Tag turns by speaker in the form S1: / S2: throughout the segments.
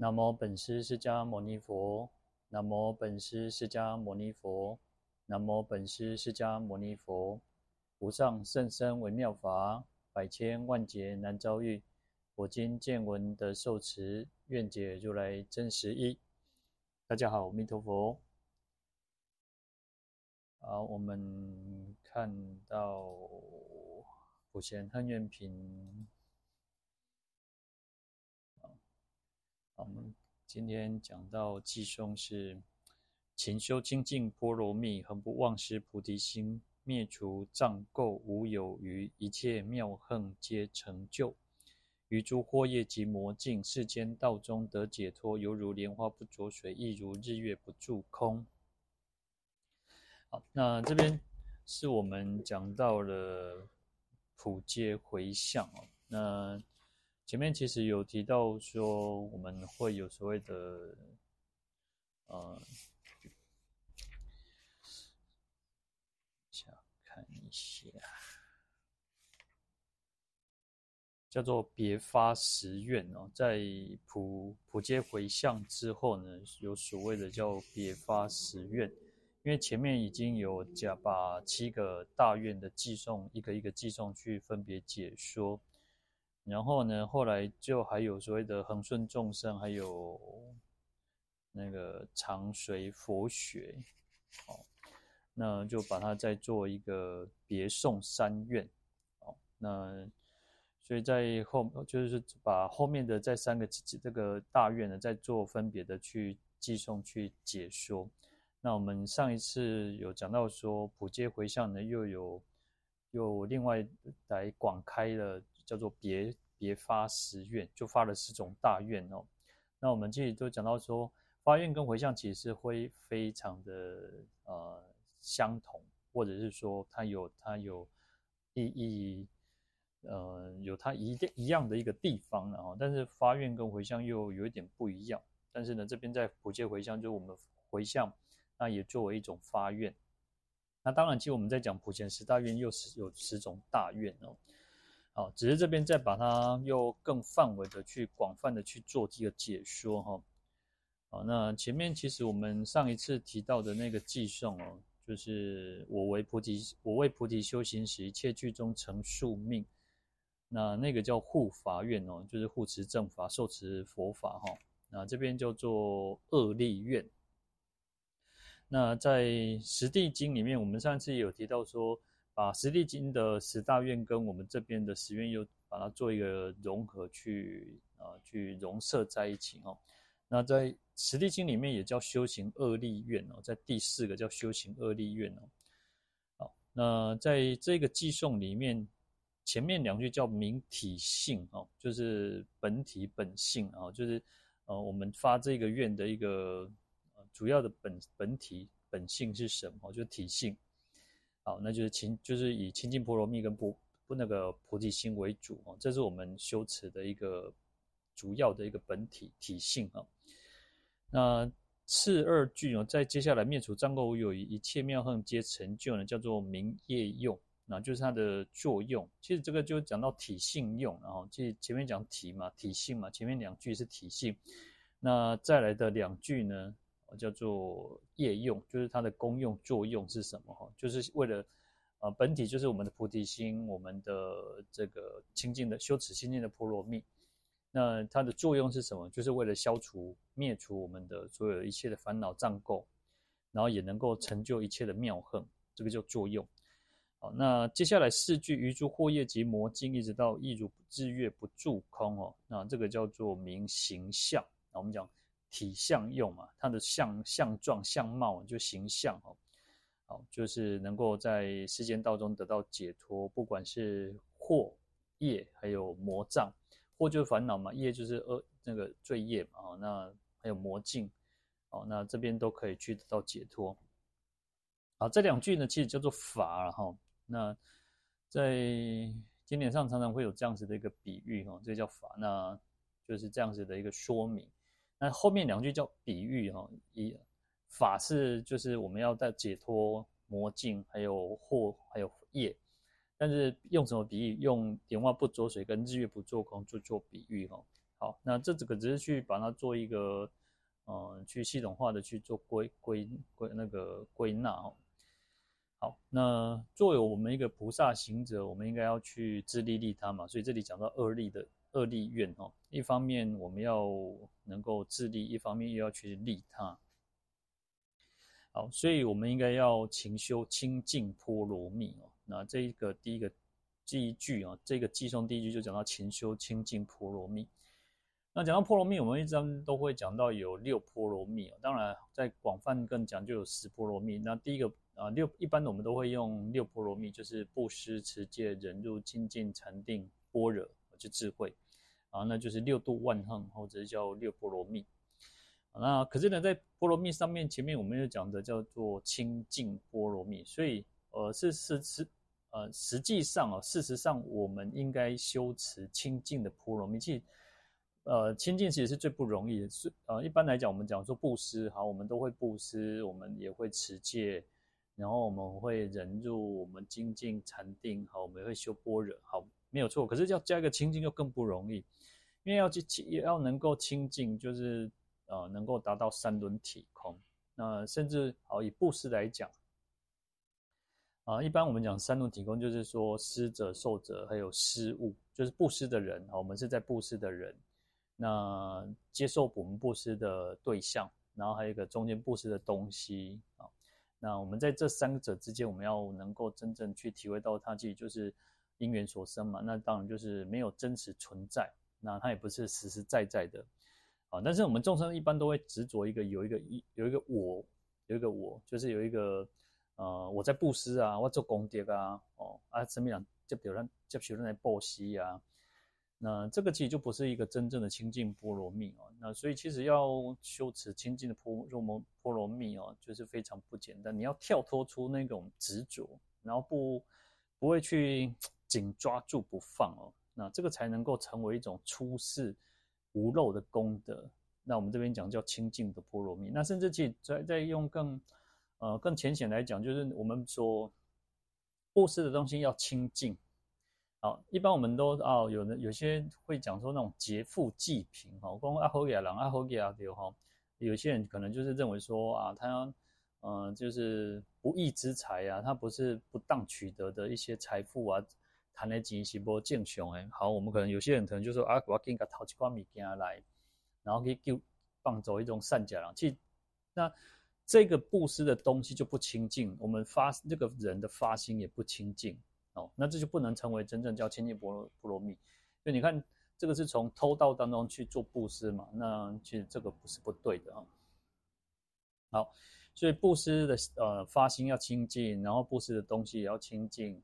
S1: 南无本师释迦牟尼佛，南无本师释迦牟尼佛，南无本师释迦牟尼佛。无上甚深微妙法，百千万劫难遭遇。我今见闻得受持，愿解如来真实义。大家好，阿弥陀佛。好，我们看到普贤行愿品。我们今天讲到偈颂是：勤修精进波罗蜜，恒不忘失菩提心，灭除障垢无有余，一切妙恨皆成就。于诸惑业及魔境，世间道中得解脱，犹如莲花不着水，亦如日月不住空。好，那这边是我们讲到了普皆回向哦，那。前面其实有提到说，我们会有所谓的，呃，想看一下，叫做别发十愿哦，在普普皆回向之后呢，有所谓的叫别发十愿，因为前面已经有讲把七个大愿的寄送一个一个寄送去分别解说。然后呢，后来就还有所谓的恒顺众生，还有那个长随佛学，哦，那就把它再做一个别送三愿，哦，那所以在后就是把后面的这三个这个大愿呢，再做分别的去寄送去解说。那我们上一次有讲到说，普皆回向呢，又有又另外来广开了。叫做别别发十愿，就发了十种大愿哦。那我们这里都讲到说，发愿跟回向其实是会非常的呃相同，或者是说它有它有意义，呃有它一定一样的一个地方，然后但是发愿跟回向又有一点不一样。但是呢，这边在普皆回向，就是我们回向，那也作为一种发愿。那当然，其实我们在讲普贤十大愿，又是有十种大愿哦。好，只是这边再把它又更范围的去广泛的去做这个解说哈。好，那前面其实我们上一次提到的那个偈颂哦，就是我为菩提，我为菩提修行时，一切具中成宿命。那那个叫护法愿哦，就是护持正法、受持佛法哈。那这边叫做恶利愿。那在十地经里面，我们上次有提到说。把十地经的十大愿跟我们这边的十愿又把它做一个融合去，啊去融摄在一起哦。那在十地经里面也叫修行恶利愿哦，在第四个叫修行恶利愿哦。好，那在这个偈颂里面，前面两句叫明体性哦，就是本体本性啊，就是呃我们发这个愿的一个主要的本本体本性是什么？就是体性。好，那就是清，就是以清净波罗蜜跟不不那个菩提心为主哦，这是我们修持的一个主要的一个本体体性啊。那次二句哦，在接下来灭除障垢无有余，一切妙行皆成就呢，叫做明业用，那就是它的作用。其实这个就讲到体性用，然后即前面讲体嘛，体性嘛，前面两句是体性，那再来的两句呢？叫做业用，就是它的功用作用是什么？哈，就是为了，呃，本体就是我们的菩提心，我们的这个清净的修持清净的波罗蜜。那它的作用是什么？就是为了消除灭除我们的所有一切的烦恼障垢，然后也能够成就一切的妙恨，这个叫作用。好，那接下来四句余诸惑业及魔境，一直到亦如日月不住空哦，那这个叫做明形象。那我们讲。体相用嘛，它的相相状相貌就形象哦，好，就是能够在世间道中得到解脱，不管是惑业还有魔障，惑就是烦恼嘛，业就是恶那个罪业嘛，哦那还有魔境，哦，那这边都可以去得到解脱。好，这两句呢，其实叫做法哈，那在经典上常常会有这样子的一个比喻哈，这叫法，那就是这样子的一个说明。那后面两句叫比喻哈，一法是就是我们要在解脱魔境，还有惑，还有业，但是用什么比喻？用莲花不着水跟日月不做空做做比喻哈。好，那这这个只是去把它做一个，呃，去系统化的去做归归归那个归纳哦。好，那作为我们一个菩萨行者，我们应该要去自利利他嘛，所以这里讲到二利的二利愿哦，一方面我们要能够自利，一方面又要去利他。好，所以我们应该要勤修清净波罗蜜哦。那这一个第一个第一句啊，这个偈颂第一句就讲到勤修清净波罗蜜。那讲到波罗蜜，我们一般都会讲到有六波罗蜜哦。当然，在广泛更讲就有十波罗蜜。那第一个啊六，一般我们都会用六波罗蜜，就是布施、持戒、忍辱、精进、禅定、般若，就智慧啊，那就是六度万行，或者是叫六波罗蜜。那可是呢，在波罗蜜上面，前面我们又讲的叫做清净波罗蜜，所以呃，是是是呃，实际上啊，事实上我们应该修持清净的波罗蜜。其实呃，清净其实是最不容易的。是呃，一般来讲，我们讲说布施，好，我们都会布施，我们也会持戒，然后我们会忍辱，我们精进禅定，好，我们也会修般若，好，没有错。可是要加一个清净就更不容易，因为要去也要能够清净，就是。呃，能够达到三轮体空，那甚至好以布施来讲，啊、呃，一般我们讲三轮体空，就是说施者、受者还有施物，就是布施的人，我们是在布施的人，那接受我们布施的对象，然后还有一个中间布施的东西啊，那我们在这三者之间，我们要能够真正去体会到它自己就是因缘所生嘛，那当然就是没有真实存在，那它也不是实实在在的。啊，但是我们众生一般都会执着一个有一个一有一个我，有一个我，就是有一个呃我在布施啊，我做功德啊，哦啊什么样就比如说就比如说来布施啊，那这个其实就不是一个真正的清净波罗蜜哦。那所以其实要修持清净的波罗波罗蜜哦，就是非常不简单。你要跳脱出那种执着，然后不不会去紧抓住不放哦，那这个才能够成为一种出世。无漏的功德，那我们这边讲叫清净的波罗蜜。那甚至去再再用更呃更浅显来讲，就是我们说布施的东西要清净。好，一般我们都哦，有的有些会讲说那种劫富济贫哈，光阿侯亚郎阿侯亚丢哈。有些人可能就是认为说啊，他嗯、就是不义之财啊，他不是不当取得的一些财富啊。谈的钱是无正常诶，好，我们可能有些人可能就说啊，我要给个掏几块物件来，然后可以救放走一种善假人，其实那这个布施的东西就不清净，我们发这个人的发心也不清净哦，那这就不能成为真正叫清净波罗波罗蜜。就你看这个是从偷盗当中去做布施嘛，那其实这个不是不对的啊。好，所以布施的呃发心要清净，然后布施的东西也要清净。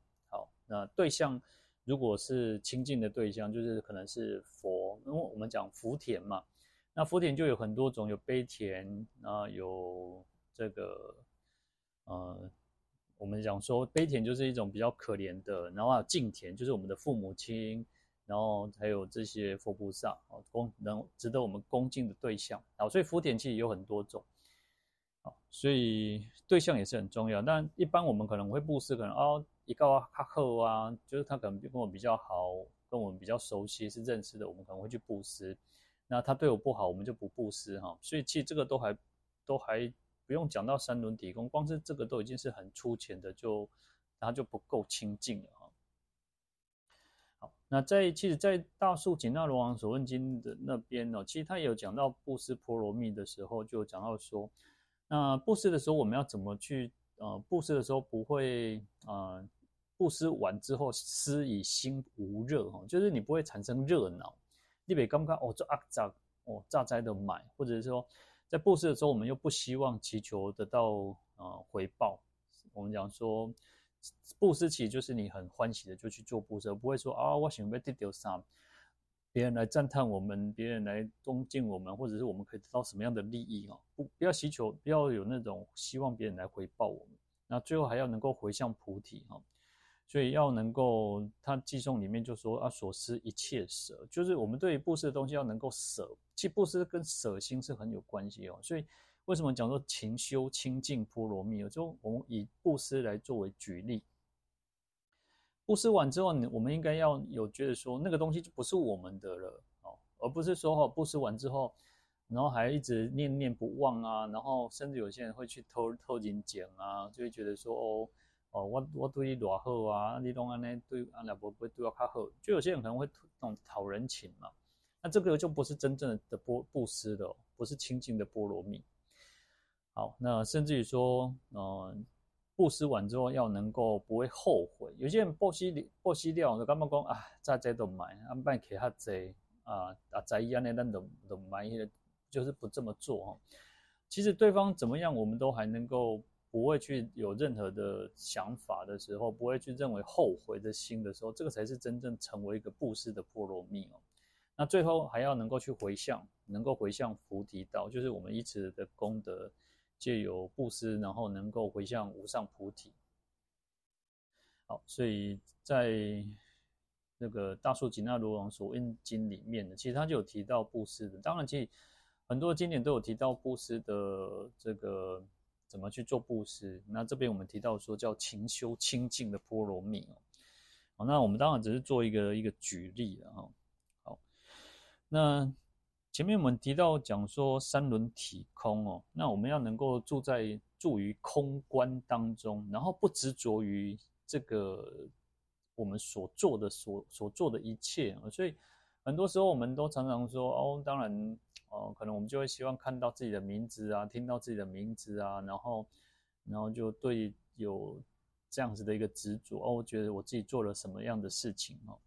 S1: 那对象如果是亲近的对象，就是可能是佛，因为我们讲福田嘛，那福田就有很多种，有悲田啊，有这个呃，我们讲说悲田就是一种比较可怜的，然后还有敬田就是我们的父母亲，然后还有这些佛菩萨啊，恭能值得我们恭敬的对象啊，所以福田其实有很多种。所以对象也是很重要。但一般我们可能会布施，可能哦，一个卡后啊，就是他可能跟我比较好，跟我们比较熟悉，是认识的，我们可能会去布施。那他对我不好，我们就不布施哈。所以其实这个都还都还不用讲到三轮体空，光是这个都已经是很粗浅的，就他就不够清净了哈。好，那在其实，在《大述紧那罗王所问经》的那边呢，其实他也有讲到布施波罗蜜的时候，就讲到说。那布施的时候，我们要怎么去？呃，布施的时候不会，呃，布施完之后施以心无热哈，就是你不会产生热恼。你别刚刚哦，这阿扎哦榨灾的买，或者是说在布施的时候，我们又不希望祈求得到呃回报。我们讲说布施其实就是你很欢喜的就去做布施，不会说啊，我想要得到啥。别人来赞叹我们，别人来恭敬我们，或者是我们可以得到什么样的利益哦？不，不要祈求，不要有那种希望别人来回报我们。那最后还要能够回向菩提哈，所以要能够，他偈颂里面就说啊，所施一切舍，就是我们对于布施的东西要能够舍。其实布施跟舍心是很有关系哦。所以为什么讲说勤修清净波罗蜜？就我们以布施来作为举例。布施完之后，我们应该要有觉得说，那个东西就不是我们的了哦，而不是说哦，布施完之后，然后还一直念念不忘啊，然后甚至有些人会去偷偷人钱啊，就会觉得说哦哦，我我对你多好啊，你拢安尼对阿拉伯不会对我较好，就有些人可能会那种讨人情嘛，那这个就不是真正的波布施的，不是清净的波罗蜜。好，那甚至于说，嗯、呃。布施完之后要能够不会后悔，有些人布施布施掉，就干嘛讲啊？再再都买，啊，卖给他贼啊啊！在一样的那种都买，就是不这么做哈。其实对方怎么样，我们都还能够不会去有任何的想法的时候，不会去认为后悔的心的时候，这个才是真正成为一个布施的波罗蜜哦。那最后还要能够去回向，能够回向菩提道，就是我们一直的功德。借由布施，然后能够回向无上菩提。好，所以在那个《大树吉那罗王所印经》里面呢，其实他就有提到布施的。当然，其实很多经典都有提到布施的这个怎么去做布施。那这边我们提到说叫勤修清净的波罗蜜哦。好，那我们当然只是做一个一个举例了哈。好，那。前面我们提到讲说三轮体空哦，那我们要能够住在住于空观当中，然后不执着于这个我们所做的所所做的一切，所以很多时候我们都常常说哦，当然哦，可能我们就会希望看到自己的名字啊，听到自己的名字啊，然后然后就对有这样子的一个执着哦，我觉得我自己做了什么样的事情哦，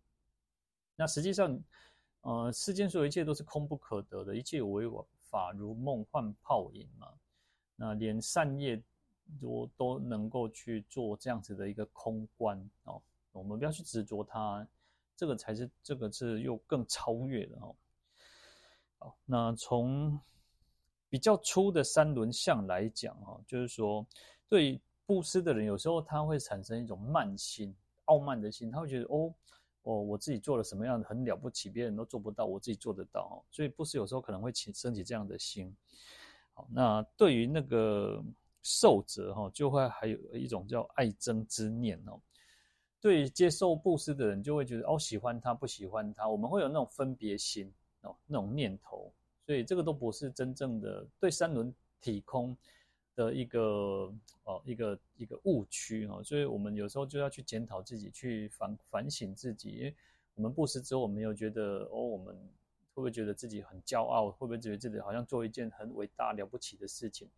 S1: 那实际上。呃，世间所有一切都是空不可得的，一切唯法如梦幻泡影嘛。那连善业都都能够去做这样子的一个空观哦，我们不要去执着它，这个才是这个是又更超越的哦。好，那从比较粗的三轮相来讲哈，就是说，对布施的人，有时候他会产生一种慢心、傲慢的心，他会觉得哦。哦，我自己做了什么样的很了不起，别人都做不到，我自己做得到，所以布施有时候可能会起升起这样的心。好，那对于那个受者哈，就会还有一种叫爱憎之念哦。对于接受布施的人，就会觉得哦，喜欢他，不喜欢他，我们会有那种分别心哦，那种念头，所以这个都不是真正的对三轮体空的一个哦，一个一个误区哦，所以我们有时候就要去检讨自己，去反反省自己。因为我们布施之后，我们有觉得哦，我们会不会觉得自己很骄傲？会不会觉得自己好像做一件很伟大了不起的事情？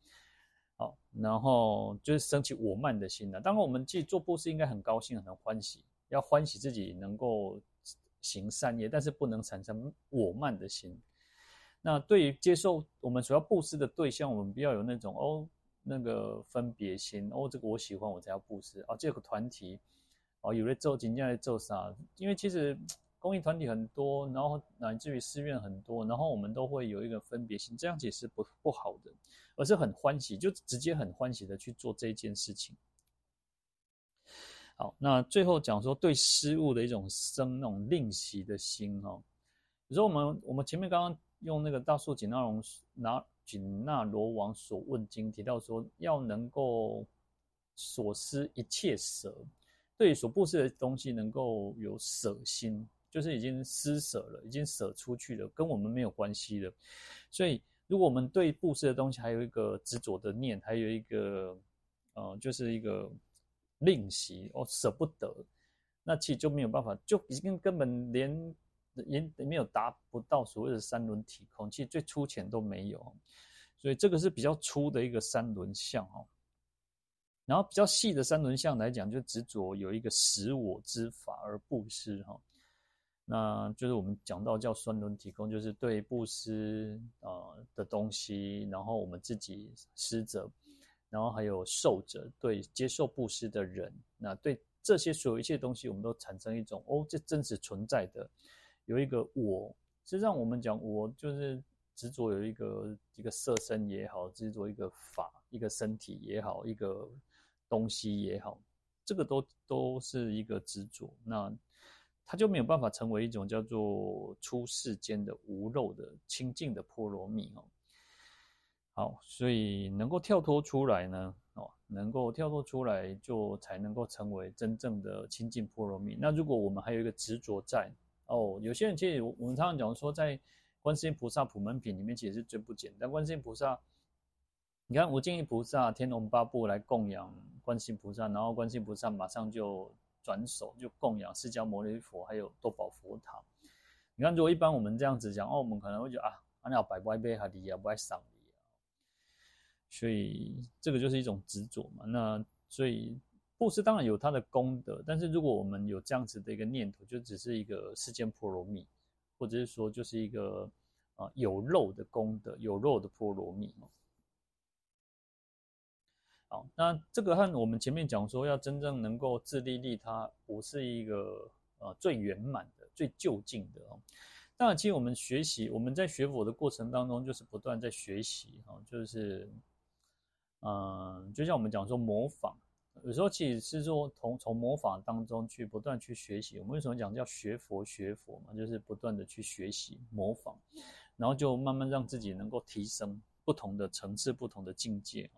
S1: 好，然后就是升起我慢的心了。当然，我们自己做布施应该很高兴、很欢喜，要欢喜自己能够行善业，但是不能产生我慢的心。那对于接受我们所要布施的对象，我们不要有那种哦。那个分别心哦，这个我喜欢，我才要布施啊。这个团体哦，有的做今天来做啥？因为其实公益团体很多，然后乃至于寺院很多，然后我们都会有一个分别心，这样子是不不好的，而是很欢喜，就直接很欢喜的去做这件事情。好，那最后讲说对失误的一种生那种吝惜的心哦。比如说我们我们前面刚刚用那个大树紧那龙拿。紧那罗王所问经提到说，要能够所施一切舍，对所布施的东西能够有舍心，就是已经施舍了，已经舍出去了，跟我们没有关系了。所以，如果我们对布施的东西还有一个执着的念，还有一个呃，就是一个吝惜哦，舍不得，那其实就没有办法，就已经根本连。也没有达不到所谓的三轮体空，其实最粗浅都没有，所以这个是比较粗的一个三轮相哦。然后比较细的三轮相来讲，就执着有一个实我之法而布施哈，那就是我们讲到叫双轮体空，就是对布施呃的东西，然后我们自己施者，然后还有受者，对接受布施的人，那对这些所有一切东西，我们都产生一种哦，这真实存在的。有一个我，实际上我们讲我就是执着有一个一个色身也好，执着一个法一个身体也好，一个东西也好，这个都都是一个执着，那它就没有办法成为一种叫做出世间的无漏的清净的波罗蜜哦。好，所以能够跳脱出来呢，哦，能够跳脱出来，就才能够成为真正的清净波罗蜜。那如果我们还有一个执着在。哦，有些人其实我们常常讲说，在观世音菩萨普门品里面其实是最不简单。观世音菩萨，你看无尽意菩萨、天龙八部来供养观世音菩萨，然后观世音菩萨马上就转手就供养释迦牟尼佛，还有多宝佛塔。你看，如果一般我们这样子讲，哦，我们可能会觉得啊，阿鸟百拜杯哈迪呀，不爱上。所以这个就是一种执着嘛。那所以布施当然有它的功德，但是如果我们有这样子的一个念头，就只是一个世间波罗蜜。或者是说，就是一个啊有肉的功德，有肉的波罗蜜嘛。好，那这个和我们前面讲说，要真正能够自利利他，不是一个呃最圆满的、最究竟的哦。当然，其实我们学习，我们在学佛的过程当中，就是不断在学习哈，就是嗯，就像我们讲说模仿。有时候其实是说从从模仿当中去不断去学习。我们为什么讲叫学佛学佛嘛？就是不断的去学习模仿，然后就慢慢让自己能够提升不同的层次、不同的境界。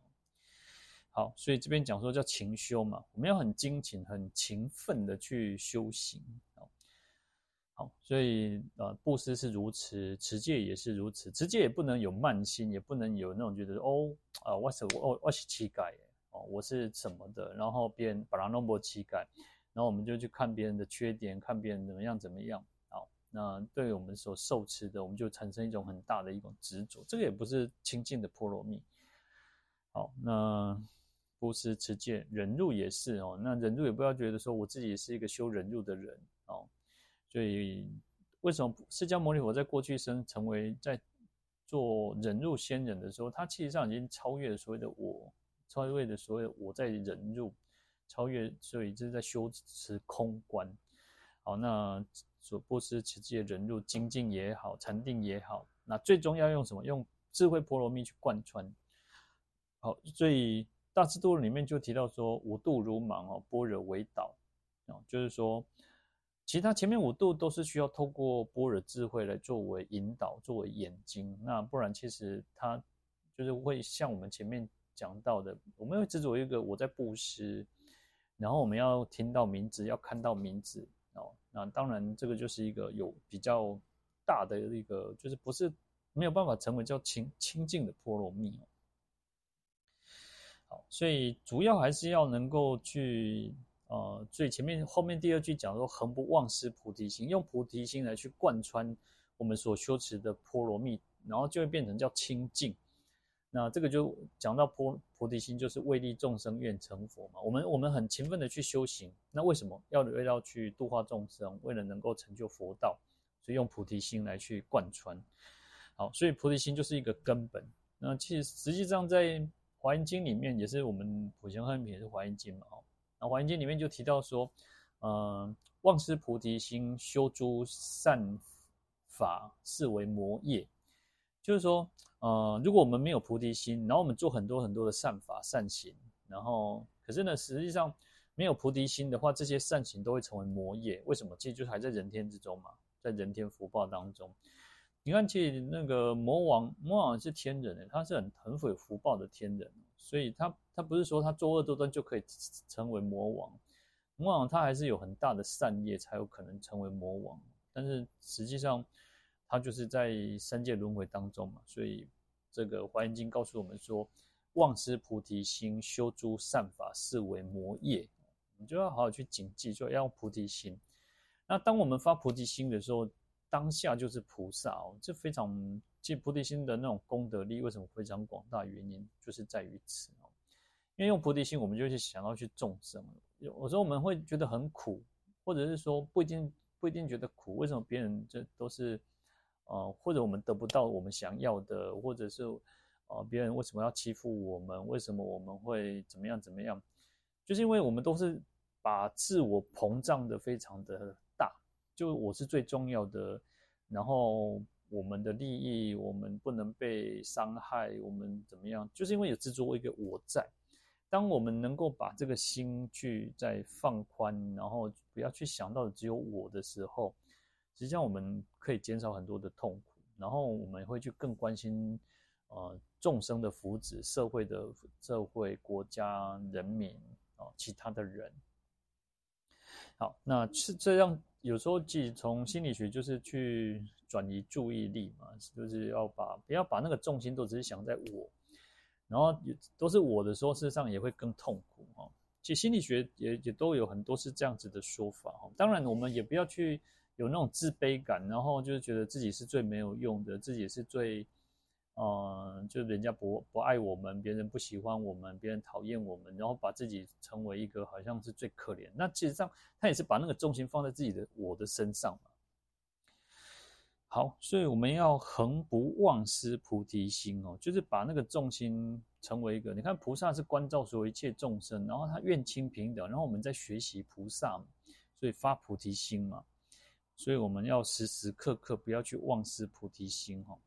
S1: 好，所以这边讲说叫勤修嘛，我们要很精勤、很勤奋的去修行。好，所以呃，布施是如此，持戒也是如此，持戒也不能有慢心，也不能有那种觉得哦啊，我是我我是乞丐。哦，我是什么的，然后别人把它弄破乞丐，然后我们就去看别人的缺点，看别人怎么样怎么样。好，那对于我们所受持的，我们就产生一种很大的一种执着，这个也不是清净的波罗蜜。好，那布施、持戒、忍辱也是哦。那忍辱也不要觉得说我自己是一个修忍辱的人哦。所以为什么释迦牟尼佛在过去生成为在做忍辱仙人的时候，他其实上已经超越了所谓的我。超越的所谓我在忍辱，超越，所以这是在修持空观。好，那所布施持戒忍辱精进也好，禅定也好，那最终要用什么？用智慧波罗蜜去贯穿。好，所以大智度里面就提到说，五度如盲哦，般若为导。就是说，其他前面五度都是需要透过波尔智慧来作为引导，作为眼睛。那不然，其实它就是会像我们前面。讲到的，我们会执着一个我在布施，然后我们要听到名字，要看到名字哦。那当然，这个就是一个有比较大的一个，就是不是没有办法成为叫清清净的波罗蜜哦。好，所以主要还是要能够去呃，最前面后面第二句讲说，恒不忘失菩提心，用菩提心来去贯穿我们所修持的波罗蜜，然后就会变成叫清净。那这个就讲到菩菩提心，就是为利众生愿成佛嘛。我们我们很勤奋的去修行，那为什么要为要去度化众生，为了能够成就佛道，所以用菩提心来去贯穿。好，所以菩提心就是一个根本。那其实实际上在华严经里面，也是我们普贤行品也是华严经嘛。哦，那华严经里面就提到说，呃，忘失菩提心，修诸善法，是为魔业。就是说，呃，如果我们没有菩提心，然后我们做很多很多的善法善行，然后可是呢，实际上没有菩提心的话，这些善行都会成为魔业。为什么？其实就是还在人天之中嘛，在人天福报当中。你看，其实那个魔王，魔王是天人，他是很很有福报的天人，所以他他不是说他作恶多端就可以成为魔王，魔王他还是有很大的善业才有可能成为魔王。但是实际上。他就是在三界轮回当中嘛，所以这个《华严经》告诉我们说，忘失菩提心，修诸善法，是为魔业。你就要好好去谨记，说要用菩提心。那当我们发菩提心的时候，当下就是菩萨哦，这非常，即菩提心的那种功德力，为什么非常广大？原因就是在于此哦。因为用菩提心，我们就去想要去众生。有时候我们会觉得很苦，或者是说不一定不一定觉得苦，为什么别人这都是？呃，或者我们得不到我们想要的，或者是呃，别人为什么要欺负我们？为什么我们会怎么样怎么样？就是因为我们都是把自我膨胀的非常的，就我是最重要的，然后我们的利益我们不能被伤害，我们怎么样？就是因为有执着一个我在。当我们能够把这个心去再放宽，然后不要去想到只有我的时候。实际上，我们可以减少很多的痛苦，然后我们会去更关心，呃，众生的福祉、社会的社会、国家、人民啊、其他的人。好，那是这样。有时候，即从心理学就是去转移注意力嘛，就是要把不要把那个重心都只是想在我，然后也都是我的时候，事实上也会更痛苦哈。其实心理学也也都有很多是这样子的说法哈。当然，我们也不要去有那种自卑感，然后就是觉得自己是最没有用的，自己是最。嗯，就人家不不爱我们，别人不喜欢我们，别人讨厌我们，然后把自己成为一个好像是最可怜。那其实上他也是把那个重心放在自己的我的身上嘛。好，所以我们要恒不忘失菩提心哦，就是把那个重心成为一个。你看菩萨是关照所有一切众生，然后他愿亲平等，然后我们在学习菩萨，所以发菩提心嘛。所以我们要时时刻刻不要去忘失菩提心哈。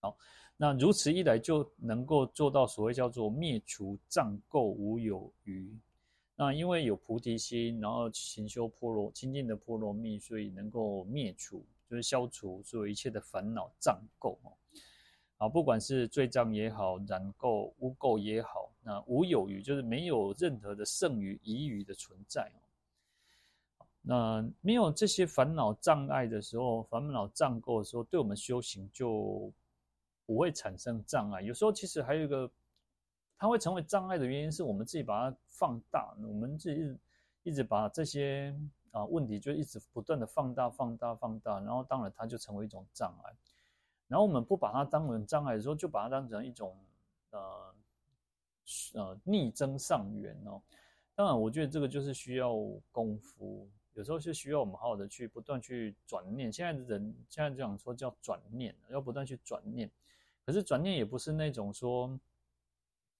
S1: 好，那如此一来就能够做到所谓叫做灭除障垢无有余。那因为有菩提心，然后勤修波罗清净的波罗蜜，所以能够灭除，就是消除所有一切的烦恼障垢哦。啊，不管是罪障也好，染垢污垢也好，那无有余，就是没有任何的剩余遗余的存在哦。那没有这些烦恼障碍的时候，烦恼障垢的时候，对我们修行就。不会产生障碍，有时候其实还有一个，它会成为障碍的原因是我们自己把它放大，我们自己一直把这些啊问题就一直不断的放大、放大、放大，然后当然它就成为一种障碍。然后我们不把它当成障碍的时候，就把它当成一种呃呃逆增上缘哦。当然，我觉得这个就是需要功夫，有时候是需要我们好好的去不断去转念。现在的人现在讲说叫转念，要不断去转念。可是转念也不是那种说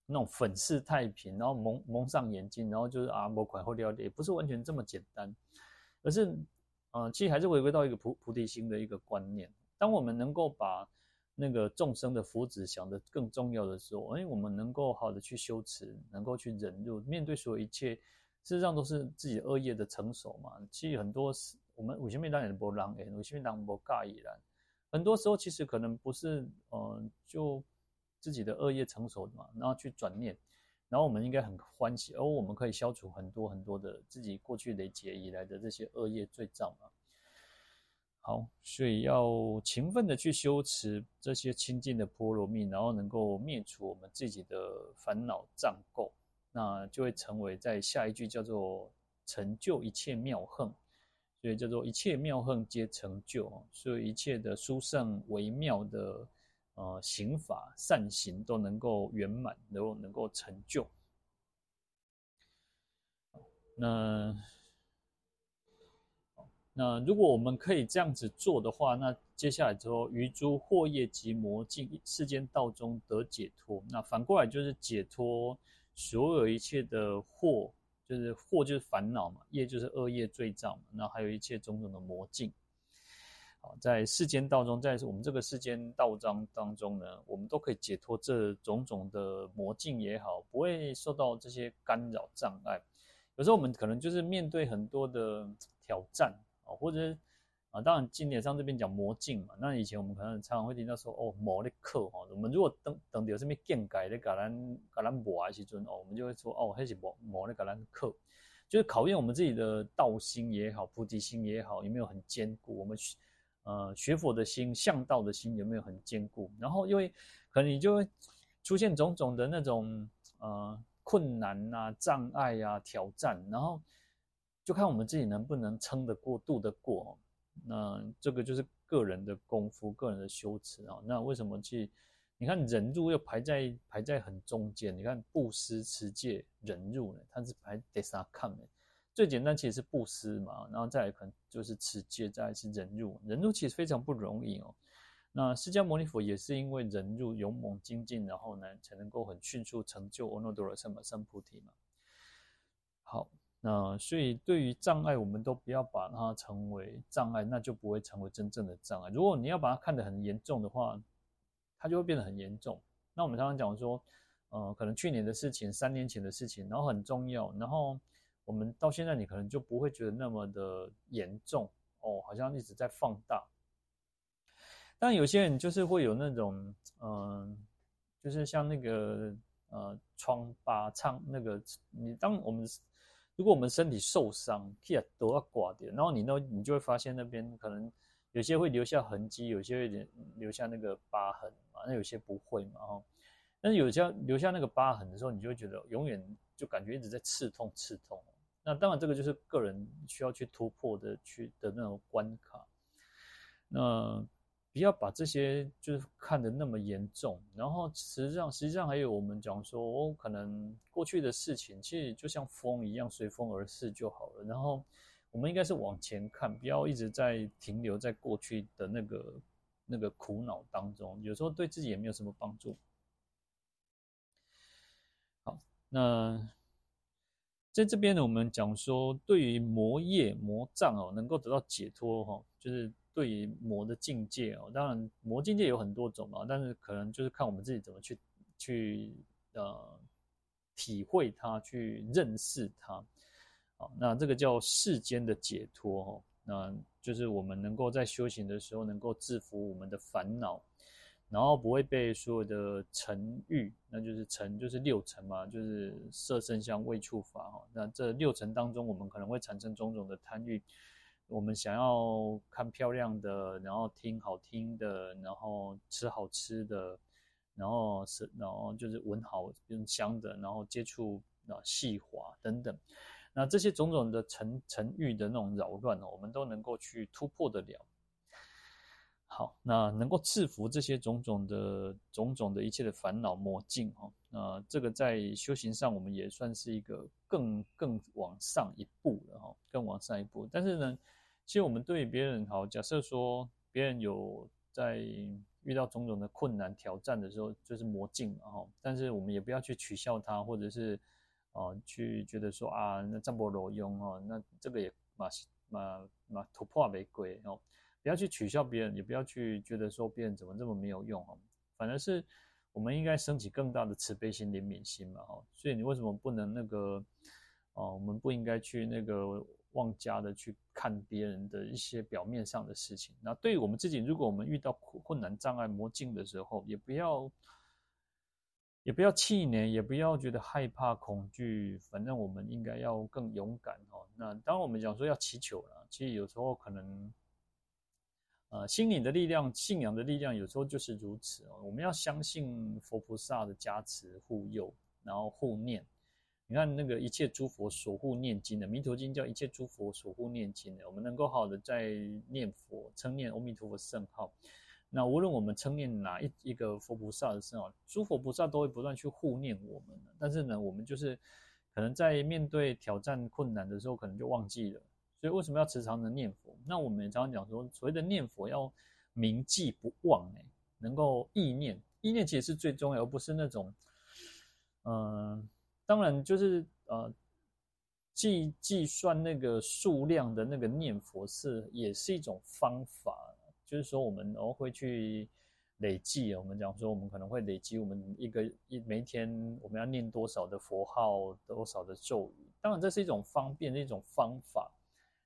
S1: 那种粉饰太平，然后蒙蒙上眼睛，然后就是啊，某款或了，也不是完全这么简单，而是，嗯、呃，其实还是回归到一个菩菩提心的一个观念。当我们能够把那个众生的福祉想得更重要的时候，哎，我们能够好的去修持，能够去忍辱，面对所有一切，事实上都是自己恶业的成熟嘛。其实很多是我们五千面当然不让，哎，五千面当不介意啦。很多时候其实可能不是，嗯、就自己的恶业成熟的嘛，然后去转念，然后我们应该很欢喜，而我们可以消除很多很多的自己过去累积以来的这些恶业罪障嘛。好，所以要勤奋的去修持这些清净的波罗蜜，然后能够灭除我们自己的烦恼障垢，那就会成为在下一句叫做成就一切妙恨。所以叫做一切妙恨皆成就，所以一切的殊胜微妙的呃行法善行都能够圆满，能够能够成就。那那如果我们可以这样子做的话，那接下来之后于诸惑业及魔境世间道中得解脱。那反过来就是解脱所有一切的惑。就是祸就是烦恼嘛，业就是恶业罪障嘛，那还有一切种种的魔境。好，在世间道中，在我们这个世间道章当中呢，我们都可以解脱这种种的魔境也好，不会受到这些干扰障碍。有时候我们可能就是面对很多的挑战啊，或者。啊，当然，经典上这边讲魔境嘛。那以前我们可能常常会听到说，哦，魔的课哈。我们如果等等到什么见解的，给咱给咱磨啊，时阵哦，我们就会说，哦，还是魔魔的给咱课，就是考验我们自己的道心也好，菩提心也好，有没有很坚固。我们学呃学佛的心、向道的心有没有很坚固？然后因为可能你就会出现种种的那种呃困难啊、障碍啊、挑战，然后就看我们自己能不能撑得过、度得过。那这个就是个人的功夫，个人的修持啊。那为什么去？你看忍辱又排在排在很中间。你看布施、持戒、忍辱呢，它是排第三看的。最简单其实是布施嘛，然后再来可能就是持戒，再来是忍辱。忍辱其实非常不容易哦。那释迦牟尼佛也是因为忍辱勇猛精进，然后呢才能够很迅速成就阿耨多罗三藐三菩提嘛。好。那所以，对于障碍，我们都不要把它成为障碍，那就不会成为真正的障碍。如果你要把它看得很严重的话，它就会变得很严重。那我们常常讲说，呃，可能去年的事情、三年前的事情，然后很重要，然后我们到现在，你可能就不会觉得那么的严重哦，好像一直在放大。但有些人就是会有那种，嗯、就是像那个呃疮疤、疮那个，你当我们。如果我们身体受伤，气啊都要刮掉，然后你那，你就会发现那边可能有些会留下痕迹，有些会留下那个疤痕嘛，那有些不会嘛，哈。但是有些留下那个疤痕的时候，你就会觉得永远就感觉一直在刺痛，刺痛。那当然，这个就是个人需要去突破的，去的那种关卡。那不要把这些就是看得那么严重。然后实际上，实际上还有我们讲说，哦，可能过去的事情其实就像风一样，随风而逝就好了。然后我们应该是往前看，不要一直在停留在过去的那个那个苦恼当中。有时候对自己也没有什么帮助。好，那。在这边呢，我们讲说，对于魔业、魔障哦，能够得到解脱哈，就是对于魔的境界哦。当然，魔境界有很多种嘛，但是可能就是看我们自己怎么去去呃体会它，去认识它。好，那这个叫世间的解脱哈，那就是我们能够在修行的时候，能够制服我们的烦恼。然后不会被所有的尘欲，那就是尘就是六尘嘛，就是色声香味触法哈。那这六尘当中，我们可能会产生种种的贪欲。我们想要看漂亮的，然后听好听的，然后吃好吃的，然后是然后就是闻好用香的，然后接触啊细滑等等。那这些种种的沉沉欲的那种扰乱，我们都能够去突破得了。好，那能够制服这些种种的种种的一切的烦恼魔境哈，那这个在修行上我们也算是一个更更往上一步了哈，更往上一步。但是呢，其实我们对别人好，假设说别人有在遇到种种的困难挑战的时候，就是魔镜嘛哈。但是我们也不要去取笑他，或者是啊去觉得说啊那这么罗用哦，那这个也马马马突破玫瑰哦。不要去取笑别人，也不要去觉得说别人怎么这么没有用哦，反而是我们应该升起更大的慈悲心、怜悯心嘛哈。所以你为什么不能那个哦？我们不应该去那个妄加的去看别人的一些表面上的事情。那对于我们自己，如果我们遇到困难、障碍、魔境的时候，也不要也不要气馁，也不要觉得害怕、恐惧。反正我们应该要更勇敢哦。那当我们讲说要祈求了，其实有时候可能。呃，心灵的力量、信仰的力量，有时候就是如此哦。我们要相信佛菩萨的加持护佑，然后护念。你看那个一切诸佛守护念经的《弥陀经》，叫一切诸佛守护念经的。我们能够好的在念佛、称念阿弥陀佛圣号。那无论我们称念哪一一个佛菩萨的圣号，诸佛菩萨都会不断去护念我们。但是呢，我们就是可能在面对挑战困难的时候，可能就忘记了。所以为什么要时常的念佛？那我们常常讲说，所谓的念佛要铭记不忘，哎，能够意念，意念其实是最重要，而不是那种，嗯、当然就是呃，计计算那个数量的那个念佛是也是一种方法，就是说我们哦会去累计，我们讲说我们可能会累积我们一个一每一天我们要念多少的佛号，多少的咒语，当然这是一种方便的一种方法。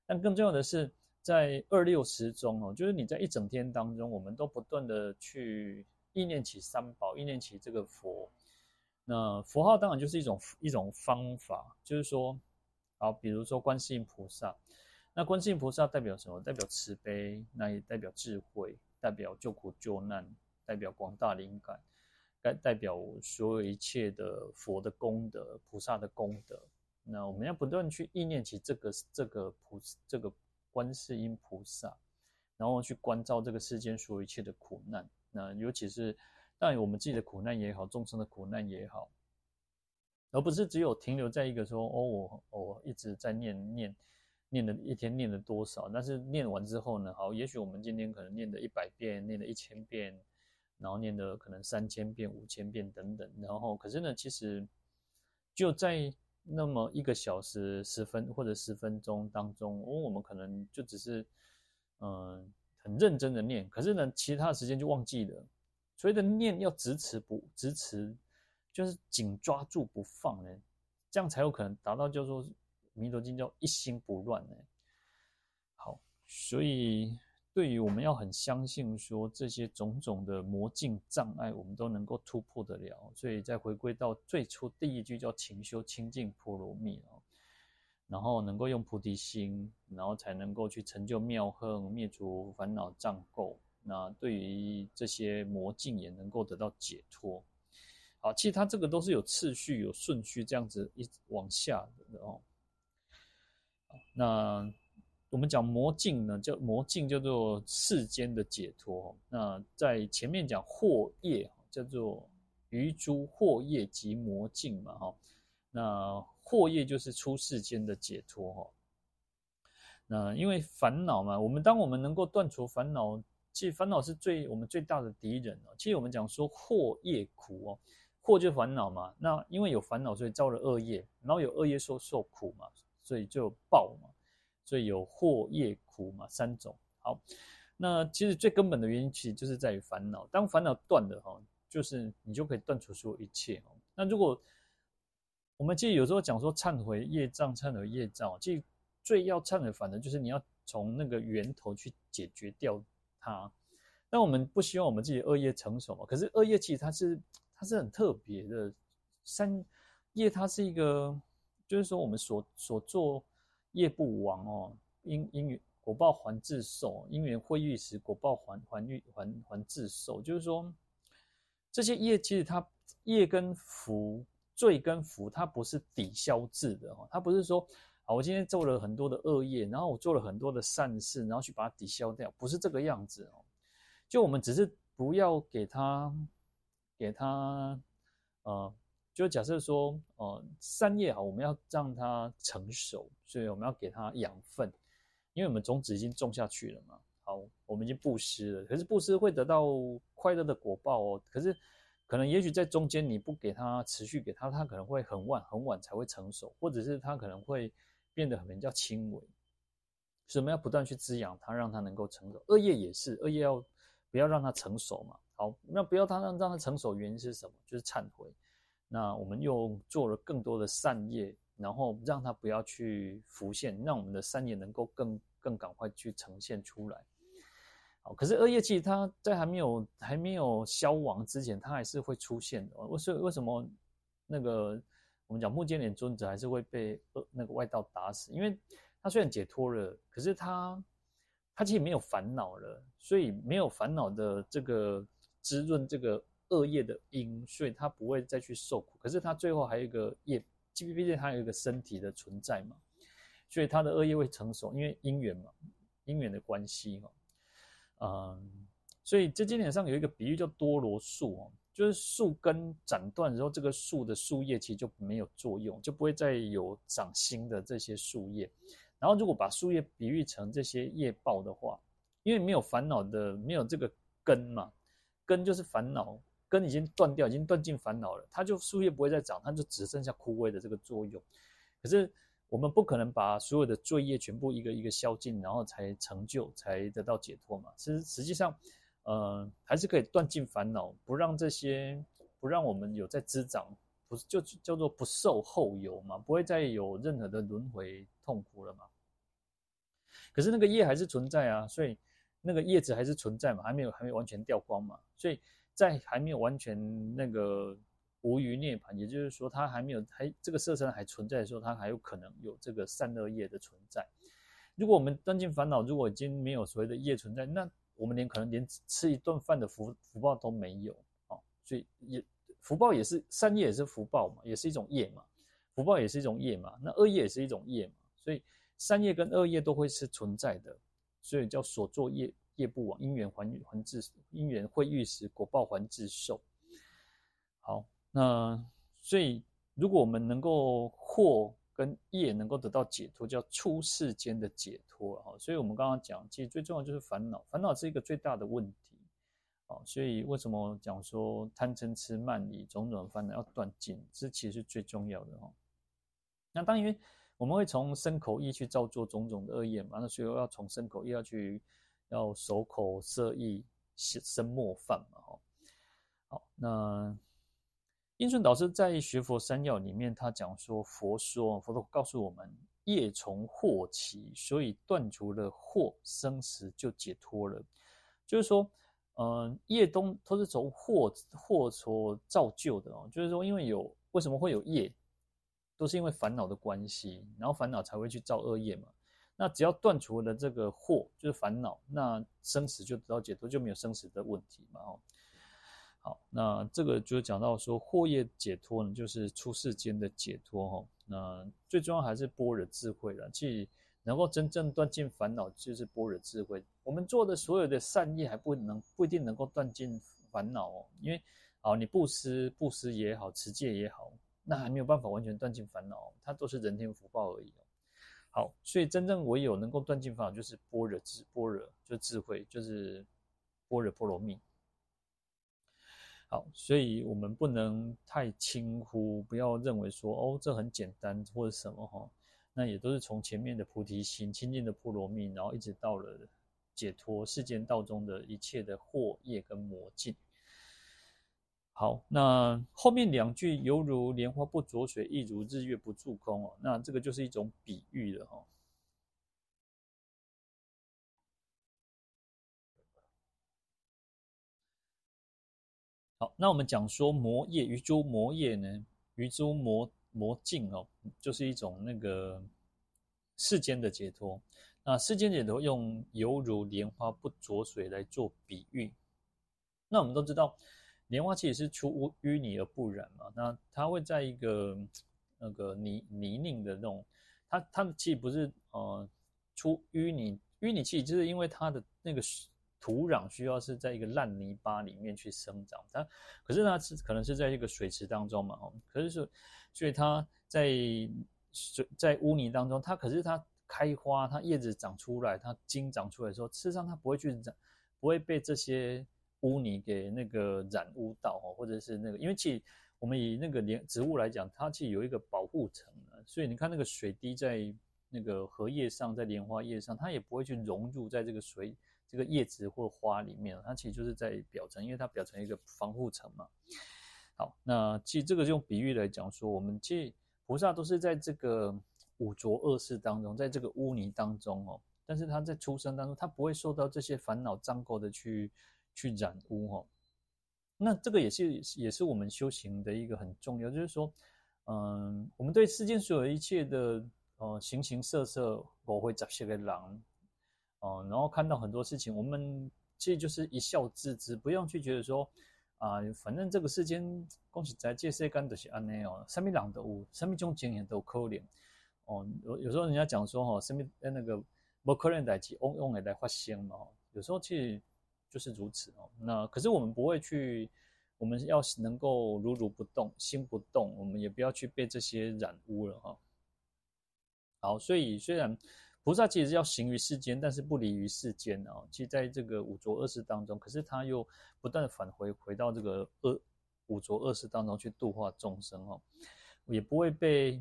S1: 但更重要的是，在二六十中哦，就是你在一整天当中，我们都不断的去意念起三宝，意念起这个佛。那佛号当然就是一种一种方法，就是说，好，比如说观世音菩萨，那观世音菩萨代表什么？代表慈悲，那也代表智慧，代表救苦救难，代表广大灵感，代代表所有一切的佛的功德，菩萨的功德。那我们要不断去意念起这个这个菩这个观世音菩萨，然后去关照这个世间所有一切的苦难。那尤其是但我们自己的苦难也好，众生的苦难也好，而不是只有停留在一个说哦，我我一直在念念念的一天念了多少，但是念完之后呢，好，也许我们今天可能念了一百遍，念了一千遍，然后念的可能三千遍、五千遍等等，然后可是呢，其实就在。那么一个小时十分或者十分钟当中，哦，我们可能就只是，嗯、很认真的念，可是呢，其他时间就忘记了。所谓的念要执持不执持，就是紧抓住不放呢，这样才有可能达到叫做《弥陀经》叫一心不乱呢。好，所以。对于我们要很相信说，这些种种的魔境障碍，我们都能够突破得了。所以再回归到最初第一句叫勤修清净波罗蜜哦。然后能够用菩提心，然后才能够去成就妙恨，灭除烦恼障垢。那对于这些魔境也能够得到解脱。好，其实它这个都是有次序、有顺序这样子一直往下的哦。那我们讲魔境呢，叫魔境叫做世间的解脱。那在前面讲惑业，叫做余诸惑业及魔境嘛，哈。那惑业就是出世间的解脱，哈。那因为烦恼嘛，我们当我们能够断除烦恼。其实烦恼是最我们最大的敌人哦。其实我们讲说惑业苦哦，惑就是烦恼嘛。那因为有烦恼，所以造了恶业，然后有恶业受受苦嘛，所以就有报嘛。所以有惑业苦嘛三种。好，那其实最根本的原因其实就是在于烦恼。当烦恼断了哈，就是你就可以断除所有一切哦。那如果我们其实有时候讲说忏悔业障，忏悔业障，其实最要忏悔反的就是你要从那个源头去解决掉。它，但我们不希望我们自己恶业成熟嘛。可是恶业其实它是它是很特别的，三业它是一个，就是说我们所所做业不亡哦，因因缘果报还自受，因缘会遇时果报还还遇还还自受。就是说这些业其实它业跟福罪跟福，它不是抵消制的哦，它不是说。好，我今天做了很多的恶业，然后我做了很多的善事，然后去把它抵消掉，不是这个样子哦。就我们只是不要给他，给他，呃，就假设说，呃，善业好，我们要让它成熟，所以我们要给它养分，因为我们种子已经种下去了嘛。好，我们已经布施了，可是布施会得到快乐的果报哦。可是可能也许在中间你不给它持续给它，它可能会很晚很晚才会成熟，或者是它可能会。变得很比较轻微，所以我们要不断去滋养它，让它能够成熟。恶业也是，恶业要不要让它成熟嘛？好，那不要它让让它成熟，原因是什么？就是忏悔。那我们又做了更多的善业，然后让它不要去浮现，让我们的善业能够更更赶快去呈现出来。好，可是恶业其实它在还没有还没有消亡之前，它还是会出现的。为什为什么那个？我们讲木间连尊者还是会被恶那个外道打死，因为他虽然解脱了，可是他他其实没有烦恼了，所以没有烦恼的这个滋润这个恶业的因，所以他不会再去受苦。可是他最后还有一个业，毕竟他有一个身体的存在嘛，所以他的恶业会成熟，因为因缘嘛，因缘的关系嘛，嗯，所以这经典上有一个比喻叫多罗树哦。就是树根斩断之后，这个树的树叶其实就没有作用，就不会再有长新的这些树叶。然后，如果把树叶比喻成这些业报的话，因为没有烦恼的，没有这个根嘛，根就是烦恼，根已经断掉，已经断尽烦恼了，它就树叶不会再长，它就只剩下枯萎的这个作用。可是我们不可能把所有的罪业全部一个一个消尽，然后才成就，才得到解脱嘛。其实实际上。呃，还是可以断尽烦恼，不让这些，不让我们有在滋长，不是就叫做不受后有嘛，不会再有任何的轮回痛苦了嘛。可是那个业还是存在啊，所以那个业子还是存在嘛，还没有还没有完全掉光嘛，所以在还没有完全那个无余涅槃，也就是说，它还没有还这个色身还存在的时候，它还有可能有这个善恶业的存在。如果我们断尽烦恼，如果已经没有所谓的业存在，那我们连可能连吃一顿饭的福福报都没有啊，所以也福报也是善业也是福报嘛，也是一种业嘛，福报也是一种业嘛，那恶业也是一种业嘛，所以善业跟恶业都会是存在的，所以叫所作业业不亡，因缘还还自因缘会遇时果报还自受。好，那所以如果我们能够获。跟业能够得到解脱，叫出世间的解脱哈！所以我们刚刚讲，其实最重要就是烦恼，烦恼是一个最大的问题哦！所以为什么讲说贪嗔痴慢疑种种烦恼要断尽，这其实是最重要的哈。那当然，我们会从身口意去造作种种的恶业嘛，那所以要从身口意要去要守口摄意身默犯嘛哈。好，那。英顺导师在《学佛三要》里面，他讲说，佛说，佛陀告诉我们，业从祸起，所以断除了祸生死就解脱了。就是说，嗯、呃，业都都是从祸祸所造就的哦。就是说，因为有为什么会有业？都是因为烦恼的关系，然后烦恼才会去造恶业嘛。那只要断除了这个祸，就是烦恼，那生死就得到解脱，就没有生死的问题嘛。哦，好，那这个就讲到说惑业解脱呢，就是出世间的解脱哈。那最重要还是般若智慧了，即能够真正断尽烦恼，就是般若智慧。我们做的所有的善业还不能不一定能够断尽烦恼哦，因为啊，你布施布施也好，持戒也好，那还没有办法完全断尽烦恼，它都是人天福报而已哦。好，所以真正唯有能够断尽烦恼，就是般若智，般若就是智慧，就是般若波罗蜜。好，所以我们不能太轻忽，不要认为说哦，这很简单或者什么哈，那也都是从前面的菩提心、清净的波罗蜜，然后一直到了解脱世间道中的一切的惑业跟魔境。好，那后面两句犹如莲花不着水，亦如日月不住空哦。那这个就是一种比喻了哈。那我们讲说魔业，于诸魔业呢，于诸魔魔境哦，就是一种那个世间的解脱。那世间解脱用犹如莲花不着水来做比喻。那我们都知道。莲花其实是出淤泥而不染嘛，那它会在一个那个泥泥泞的那种，它它其实不是呃出淤泥，淤泥其实就是因为它的那个土壤需要是在一个烂泥巴里面去生长，它可是它是可能是在一个水池当中嘛，哦，可是是所以它在水在污泥当中，它可是它开花，它叶子长出来，它茎长出来的时候，事实上它不会去长，不会被这些。污泥给那个染污到哦，或者是那个，因为其实我们以那个莲植物来讲，它其实有一个保护层的，所以你看那个水滴在那个荷叶上，在莲花叶上，它也不会去融入在这个水这个叶子或花里面，它其实就是在表层，因为它表层一个防护层嘛。好，那其实这个用比喻来讲说，我们其实菩萨都是在这个五浊恶世当中，在这个污泥当中哦，但是他在出生当中，他不会受到这些烦恼障垢的去。去染污哈，那这个也是也是我们修行的一个很重要，就是说，嗯，我们对世间所有一切的呃形形色色，我会找些个狼，哦、然后看到很多事情，我们其实就是一笑置之，不用去觉得说啊、反正这个世间，恭喜在这世间都是安内哦，什么人都有，什么种经验都可能哦。有有时候人家讲说哈，什么那个不可能代志，嗡嗡的来发生嘛，有时候其实。就是如此哦。那可是我们不会去，我们要能够如如不动，心不动，我们也不要去被这些染污了哈。好，所以虽然菩萨其实要行于世间，但是不离于世间啊。其实在这个五浊恶世当中，可是他又不断返回回到这个恶五浊恶世当中去度化众生哦，也不会被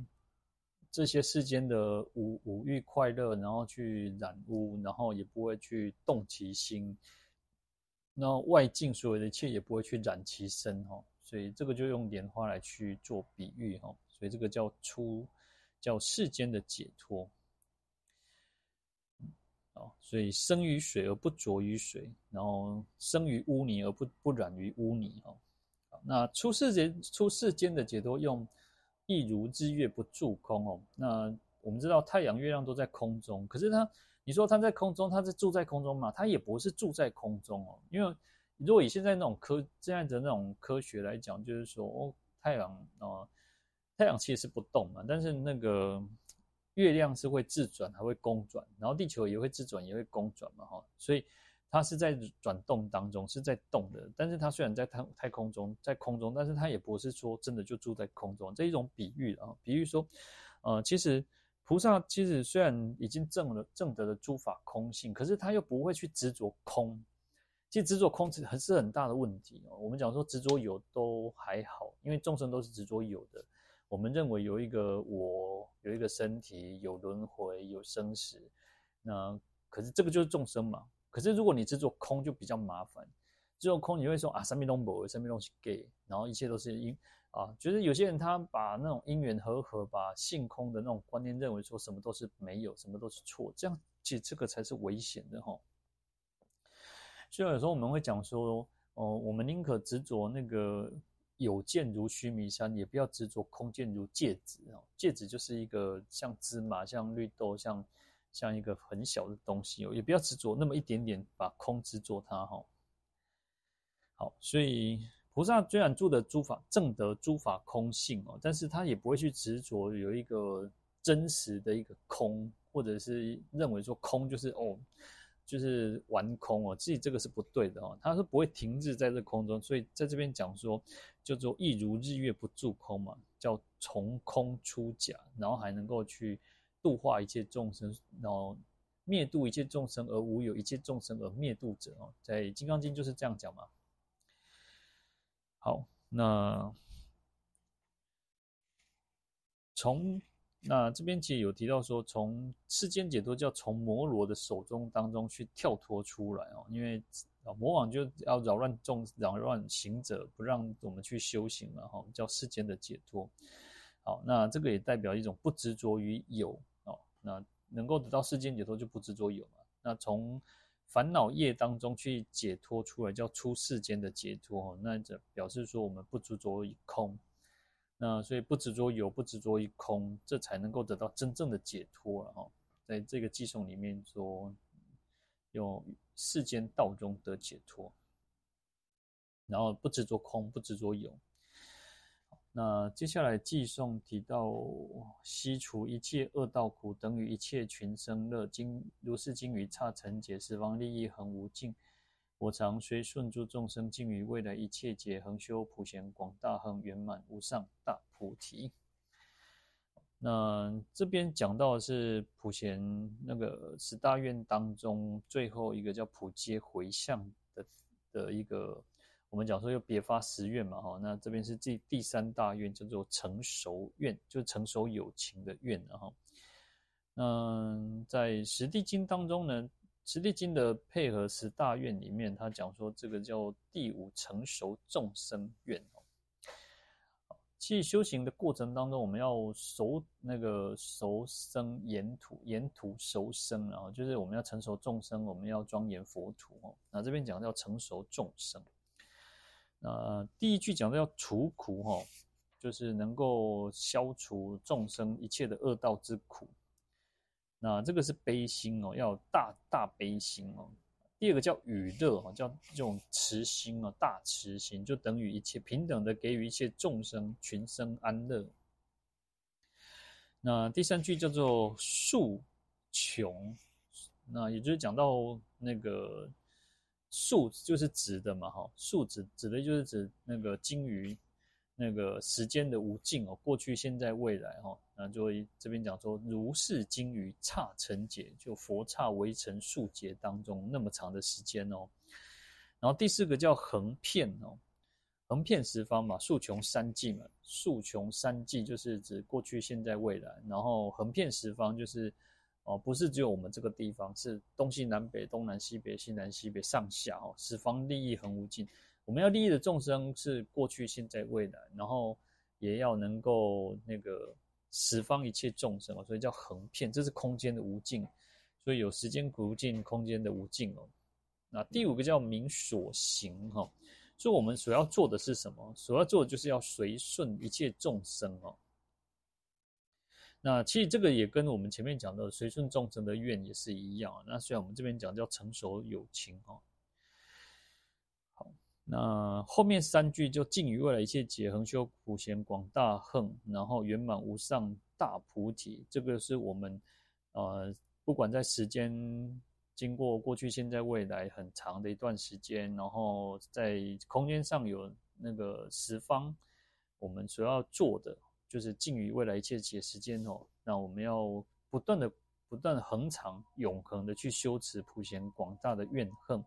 S1: 这些世间的五五欲快乐然后去染污，然后也不会去动其心。那外境所有的一切也不会去染其身哦，所以这个就用莲花来去做比喻哈，所以这个叫出叫世间的解脱，哦，所以生于水而不浊于水，然后生于污泥而不不染于污泥哦。那出世间出世间的解脱用一如日月不住空哦。那我们知道太阳月亮都在空中，可是它。你说它在空中，它是住在空中嘛？它也不是住在空中哦，因为如果以现在那种科这样的那种科学来讲，就是说哦，太阳哦，太阳其实不动嘛，但是那个月亮是会自转，还会公转，然后地球也会自转，也会公转嘛，哈，所以它是在转动当中，是在动的。但是它虽然在太太空中，在空中，但是它也不是说真的就住在空中，这一种比喻啊，比喻说，呃，其实。菩萨其实虽然已经证了证得了诸法空性，可是他又不会去执着空。其实执着空是很是很大的问题哦。我们讲说执着有都还好，因为众生都是执着有的。我们认为有一个我，有一个身体，有轮回，有生死。那可是这个就是众生嘛。可是如果你执着空，就比较麻烦。执着空，你会说啊，三昧东博，三昧东西给，然后一切都是因。啊，就是有些人他把那种因缘和合，把性空的那种观念认为说什么都是没有，什么都是错，这样其实这个才是危险的哈。所以有时候我们会讲说，哦，我们宁可执着那个有见如须弥山，也不要执着空见如芥子哦。芥子就是一个像芝麻、像绿豆、像像一个很小的东西哦，也不要执着那么一点点，把空执着它哈。好，所以菩萨虽然住的诸法正得诸法空性哦，但是他也不会去执着有一个真实的一个空，或者是认为说空就是哦。就是玩空哦，自己这个是不对的哦，他是不会停滞在这空中，所以在这边讲说，叫做亦如日月不住空嘛，叫从空出假，然后还能够去度化一切众生，然后灭度一切众生而无有一切众生而灭度者哦，在《金刚经》就是这样讲嘛。好，那从。那这边其实有提到说，从世间解脱叫从摩罗的手中当中去跳脱出来哦，因为啊魔王就要扰乱众扰乱行者，不让我们去修行嘛，哈，叫世间的解脱。好，那这个也代表一种不执着于有哦，那能够得到世间解脱就不执着有嘛。那从烦恼业当中去解脱出来，叫出世间的解脱哦，那这表示说我们不执着于空。那所以不执着有，不执着于空，这才能够得到真正的解脱了哈。在这个偈颂里面说，有世间道中得解脱，然后不执着空，不执着有。那接下来偈颂提到，悉除一切恶道苦，等与一切群生乐，经如是经于刹尘劫，十方利益恒无尽。我常虽顺诸众生，尽于未来一切劫，恒修普贤广大恒圆满无上大菩提。那这边讲到的是普贤那个十大愿当中最后一个叫普皆回向的的一个，我们讲说又别发十愿嘛，哈。那这边是第第三大愿，叫做成熟愿，就成熟有情的愿，然后，嗯，在十地经当中呢。十地经的配合十大愿里面，他讲说这个叫第五成熟众生愿。其实修行的过程当中，我们要熟那个熟生严土，严土熟生，然后就是我们要成熟众生，我们要庄严佛土哦。那这边讲叫成熟众生。那第一句讲的要除苦哈，就是能够消除众生一切的恶道之苦。那这个是悲心哦，要大大悲心哦。第二个叫与乐哦，叫这种慈心哦，大慈心就等于一切平等的给予一切众生群生安乐。那第三句叫做树穷，那也就是讲到那个树就是指的嘛哈，树指指的就是指那个经于。那个时间的无尽哦，过去、现在、未来哈，那就会这边讲说，如是经于刹成劫，就佛刹围成数劫当中那么长的时间哦。然后第四个叫横遍哦，横遍十方嘛，数穷三际嘛，数穷三际就是指过去、现在、未来，然后横遍十方就是哦，不是只有我们这个地方，是东西南北、东南西北、西南西北、上下哦，十方利益恒无尽。我们要利益的众生是过去、现在、未来，然后也要能够那个十方一切众生哦，所以叫横遍，这是空间的无尽，所以有时间无尽、空间的无尽哦。那第五个叫明所行哈，所以我们所要做的是什么？所要做的就是要随顺一切众生哦。那其实这个也跟我们前面讲的随顺众生的愿也是一样。那虽然我们这边讲叫成熟有情哈。那后面三句就尽于未来一切劫，恒修普贤广大恒，然后圆满无上大菩提。这个是我们，呃，不管在时间经过过去、现在、未来很长的一段时间，然后在空间上有那个十方，我们所要做的就是尽于未来一切劫时间哦。那我们要不断的、不断恒长、永恒的去修持普贤广大的愿恒。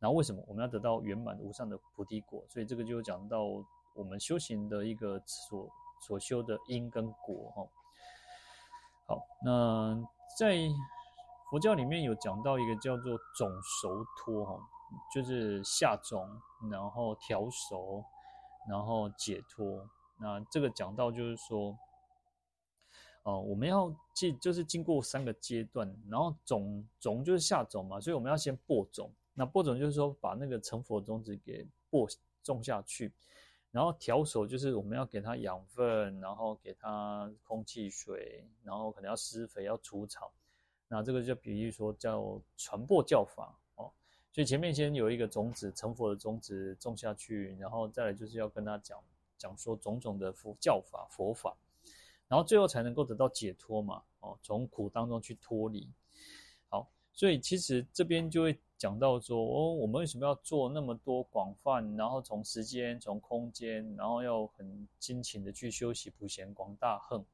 S1: 然后为什么我们要得到圆满无上的菩提果？所以这个就讲到我们修行的一个所所修的因跟果哈。好，那在佛教里面有讲到一个叫做种熟脱哈，就是下种，然后调熟，然后解脱。那这个讲到就是说，哦，我们要进就是经过三个阶段，然后种种就是下种嘛，所以我们要先播种。那播种就是说，把那个成佛种子给播种下去，然后调手就是我们要给它养分，然后给它空气水，然后可能要施肥，要除草。那这个就比喻说叫传播教法哦。所以前面先有一个种子，成佛的种子种下去，然后再来就是要跟他讲讲说种种的佛教法佛法，然后最后才能够得到解脱嘛哦，从苦当中去脱离。好，所以其实这边就会。讲到说哦，我们为什么要做那么多广泛？然后从时间、从空间，然后要很辛勤的去修习普贤广大恨，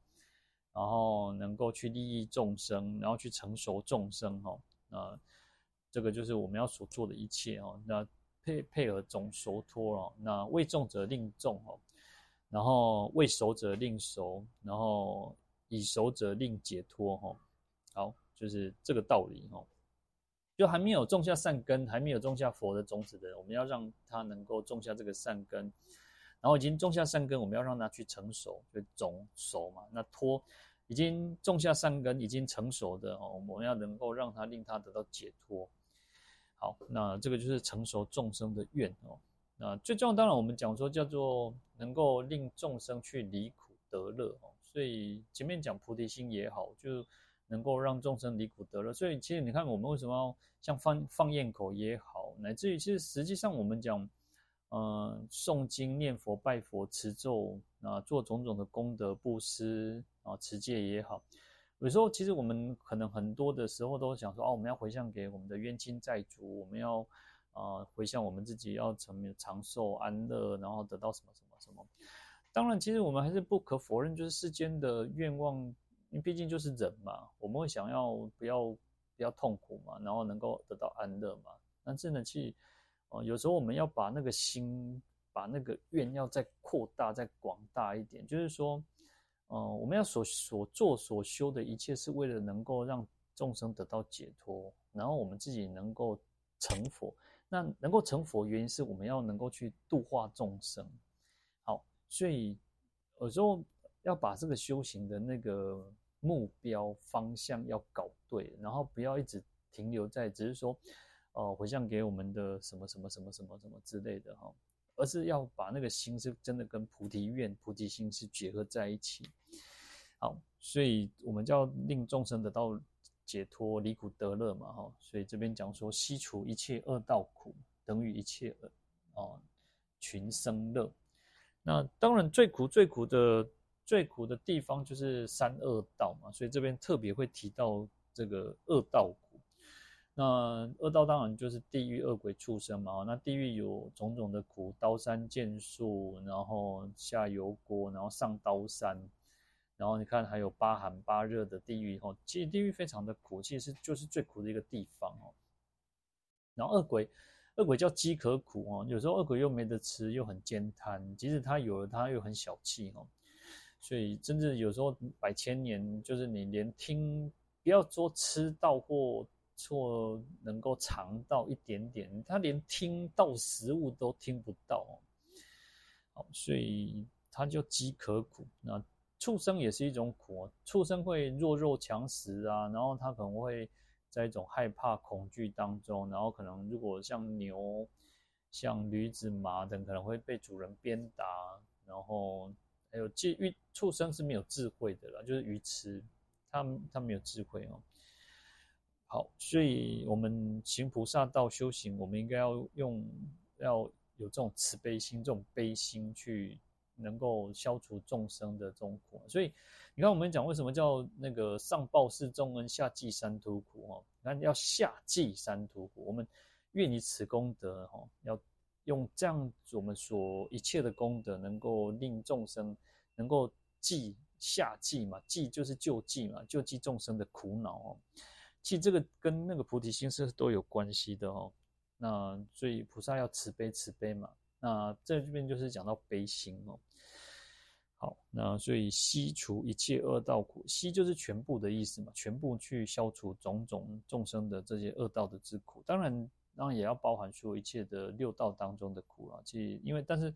S1: 然后能够去利益众生，然后去成熟众生哈。那这个就是我们要所做的一切哦。那配配合总熟脱哦，那为众者令众哦，然后未熟者令熟，然后以熟者令解脱哈。好，就是这个道理哈。就还没有种下善根，还没有种下佛的种子的人，我们要让他能够种下这个善根，然后已经种下善根，我们要让他去成熟，就种熟嘛。那脱已经种下善根，已经成熟的哦，我们要能够让他令他得到解脱。好，那这个就是成熟众生的愿哦。那最重要，当然我们讲说叫做能够令众生去离苦得乐哦。所以前面讲菩提心也好，就。能够让众生离苦得乐，所以其实你看，我们为什么要像放放焰口也好，乃至于其实实际上我们讲，呃，诵经、念佛、拜佛、持咒啊，做种种的功德、布施啊、持戒也好，有时候其实我们可能很多的时候都想说，哦，我们要回向给我们的冤亲债主，我们要啊回向我们自己要成长寿安乐，然后得到什么什么什么。当然，其实我们还是不可否认，就是世间的愿望。因为毕竟就是人嘛，我们会想要不要不要痛苦嘛，然后能够得到安乐嘛。但是呢，其实，有时候我们要把那个心，把那个愿要再扩大、再广大一点。就是说，嗯，我们要所所做所修的一切，是为了能够让众生得到解脱，然后我们自己能够成佛。那能够成佛，原因是我们要能够去度化众生。好，所以有时候要把这个修行的那个。目标方向要搞对，然后不要一直停留在只是说，呃，回向给我们的什么什么什么什么什么之类的哈，而是要把那个心是真的跟菩提愿、菩提心是结合在一起。好，所以我们就要令众生得到解脱、离苦得乐嘛哈。所以这边讲说，悉除一切恶道苦，等于一切哦群生乐。那当然最苦最苦的。最苦的地方就是三恶道嘛，所以这边特别会提到这个恶道苦。那恶道当然就是地狱、恶鬼、畜生嘛。那地狱有种种的苦，刀山剑树，然后下油锅，然后上刀山，然后你看还有八寒八热的地狱哦。其实地狱非常的苦，其实就是最苦的一个地方哦。然后恶鬼，恶鬼叫饥渴苦哦，有时候恶鬼又没得吃，又很慳贪，即使他有了，他又很小气哦。所以，甚至有时候百千年，就是你连听，不要说吃到或错能够尝到一点点，他连听到食物都听不到。好，所以他就饥渴苦。那畜生也是一种苦，畜生会弱肉强食啊，然后他可能会在一种害怕恐惧当中，然后可能如果像牛、像驴子、马等，可能会被主人鞭打，然后。还有，即鱼畜生是没有智慧的啦，就是愚痴，他他没有智慧哦。好，所以我们行菩萨道修行，我们应该要用要有这种慈悲心、这种悲心，去能够消除众生的这种苦。所以你看，我们讲为什么叫那个上报四重恩，下济三途苦哦？你要下济三途苦，我们愿以此功德哦，要。用这样，我们所一切的功德，能够令众生能够济下济嘛，济就是救济嘛，救济众生的苦恼哦。其实这个跟那个菩提心是都有关系的哦。那所以菩萨要慈悲慈悲嘛。那这边就是讲到悲心哦。好，那所以悉除一切恶道苦，悉就是全部的意思嘛，全部去消除种种众生的这些恶道的之苦。当然。当然也要包含说一切的六道当中的苦啊，其实因为但是，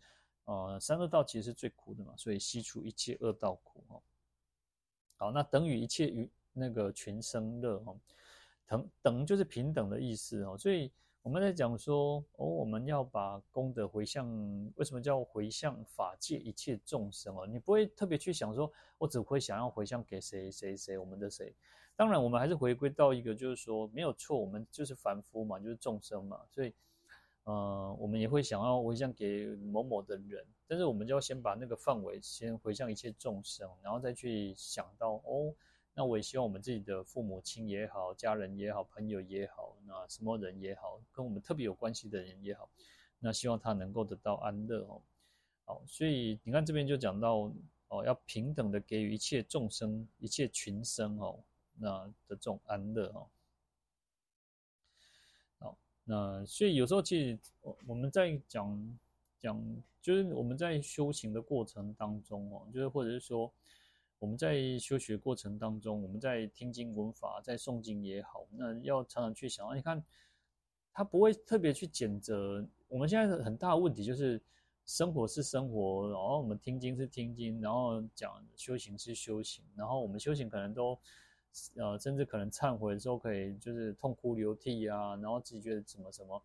S1: 呃，三恶道其实是最苦的嘛，所以悉除一切恶道苦哦。好，那等于一切与那个全生乐哦，等等就是平等的意思哦。所以我们在讲说，哦，我们要把功德回向，为什么叫回向法界一切众生哦？你不会特别去想说，我只会想要回向给谁谁谁，我们的谁？当然，我们还是回归到一个，就是说没有错，我们就是凡夫嘛，就是众生嘛，所以，呃，我们也会想要回向给某某的人，但是我们就要先把那个范围先回向一切众生，然后再去想到哦。那我也希望我们自己的父母亲也好，家人也好，朋友也好，那什么人也好，跟我们特别有关系的人也好，那希望他能够得到安乐哦。好，所以你看这边就讲到哦，要平等的给予一切众生、一切群生哦，那的这种安乐哦。好，那所以有时候其实我我们在讲讲，就是我们在修行的过程当中哦，就是或者是说。我们在修学过程当中，我们在听经闻法，在诵经也好，那要常常去想，你看，他不会特别去谴责。我们现在很大的问题就是，生活是生活，然后我们听经是听经，然后讲修行是修行，然后我们修行可能都，呃，甚至可能忏悔的时候可以就是痛哭流涕啊，然后自己觉得什么什么，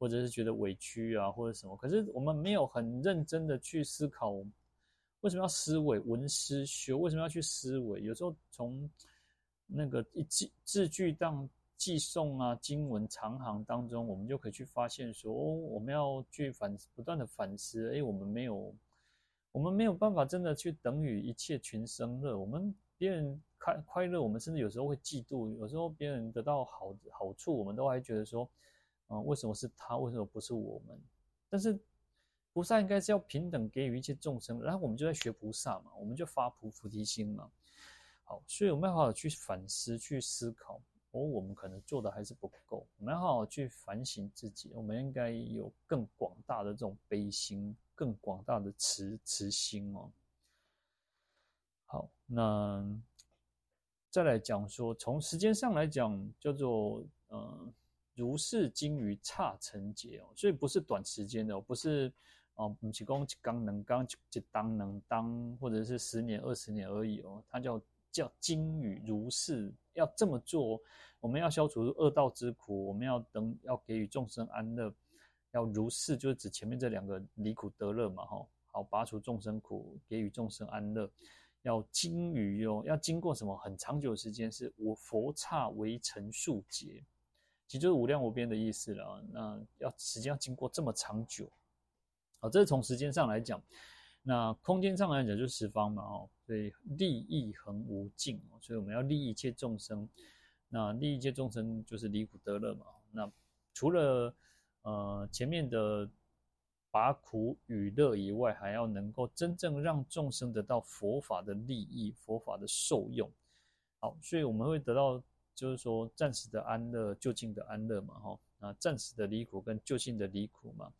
S1: 或者是觉得委屈啊，或者什么，可是我们没有很认真的去思考。为什么要思维闻思修？为什么要去思维？有时候从那个一字字句当记诵啊经文长行当中，我们就可以去发现说，哦，我们要去反不断的反思。哎，我们没有，我们没有办法真的去等于一切群生乐。我们别人快快乐，我们甚至有时候会嫉妒。有时候别人得到好好处，我们都还觉得说，啊，为什么是他？为什么不是我们？但是。菩萨应该是要平等给予一切众生，然后我们就在学菩萨嘛，我们就发菩菩提心嘛。好，所以我们要好好去反思、去思考。哦，我们可能做的还是不够，我们要好好去反省自己。我们应该有更广大的这种悲心，更广大的慈慈心哦。好，那再来讲说，从时间上来讲，叫做嗯，如是经于刹尘劫哦，所以不是短时间的，不是。哦，不是讲一刚能刚一当能当，或者是十年二十年而已哦。它叫叫经于如是，要这么做。我们要消除恶道之苦，我们要等要给予众生安乐，要如是就是指前面这两个离苦得乐嘛，哈。好，拔除众生苦，给予众生安乐，要经于哦，要经过什么很长久的时间？是我佛刹为尘数劫，其实就是无量无边的意思了。那要时间要经过这么长久。好，这是从时间上来讲，那空间上来讲就是十方嘛，哦，所以利益恒无尽，所以我们要利益一切众生，那利益一切众生就是离苦得乐嘛。那除了呃前面的拔苦与乐以外，还要能够真正让众生得到佛法的利益，佛法的受用。好，所以我们会得到就是说暂时的安乐，就近的安乐嘛，哈，那暂时的离苦跟就近的离苦嘛。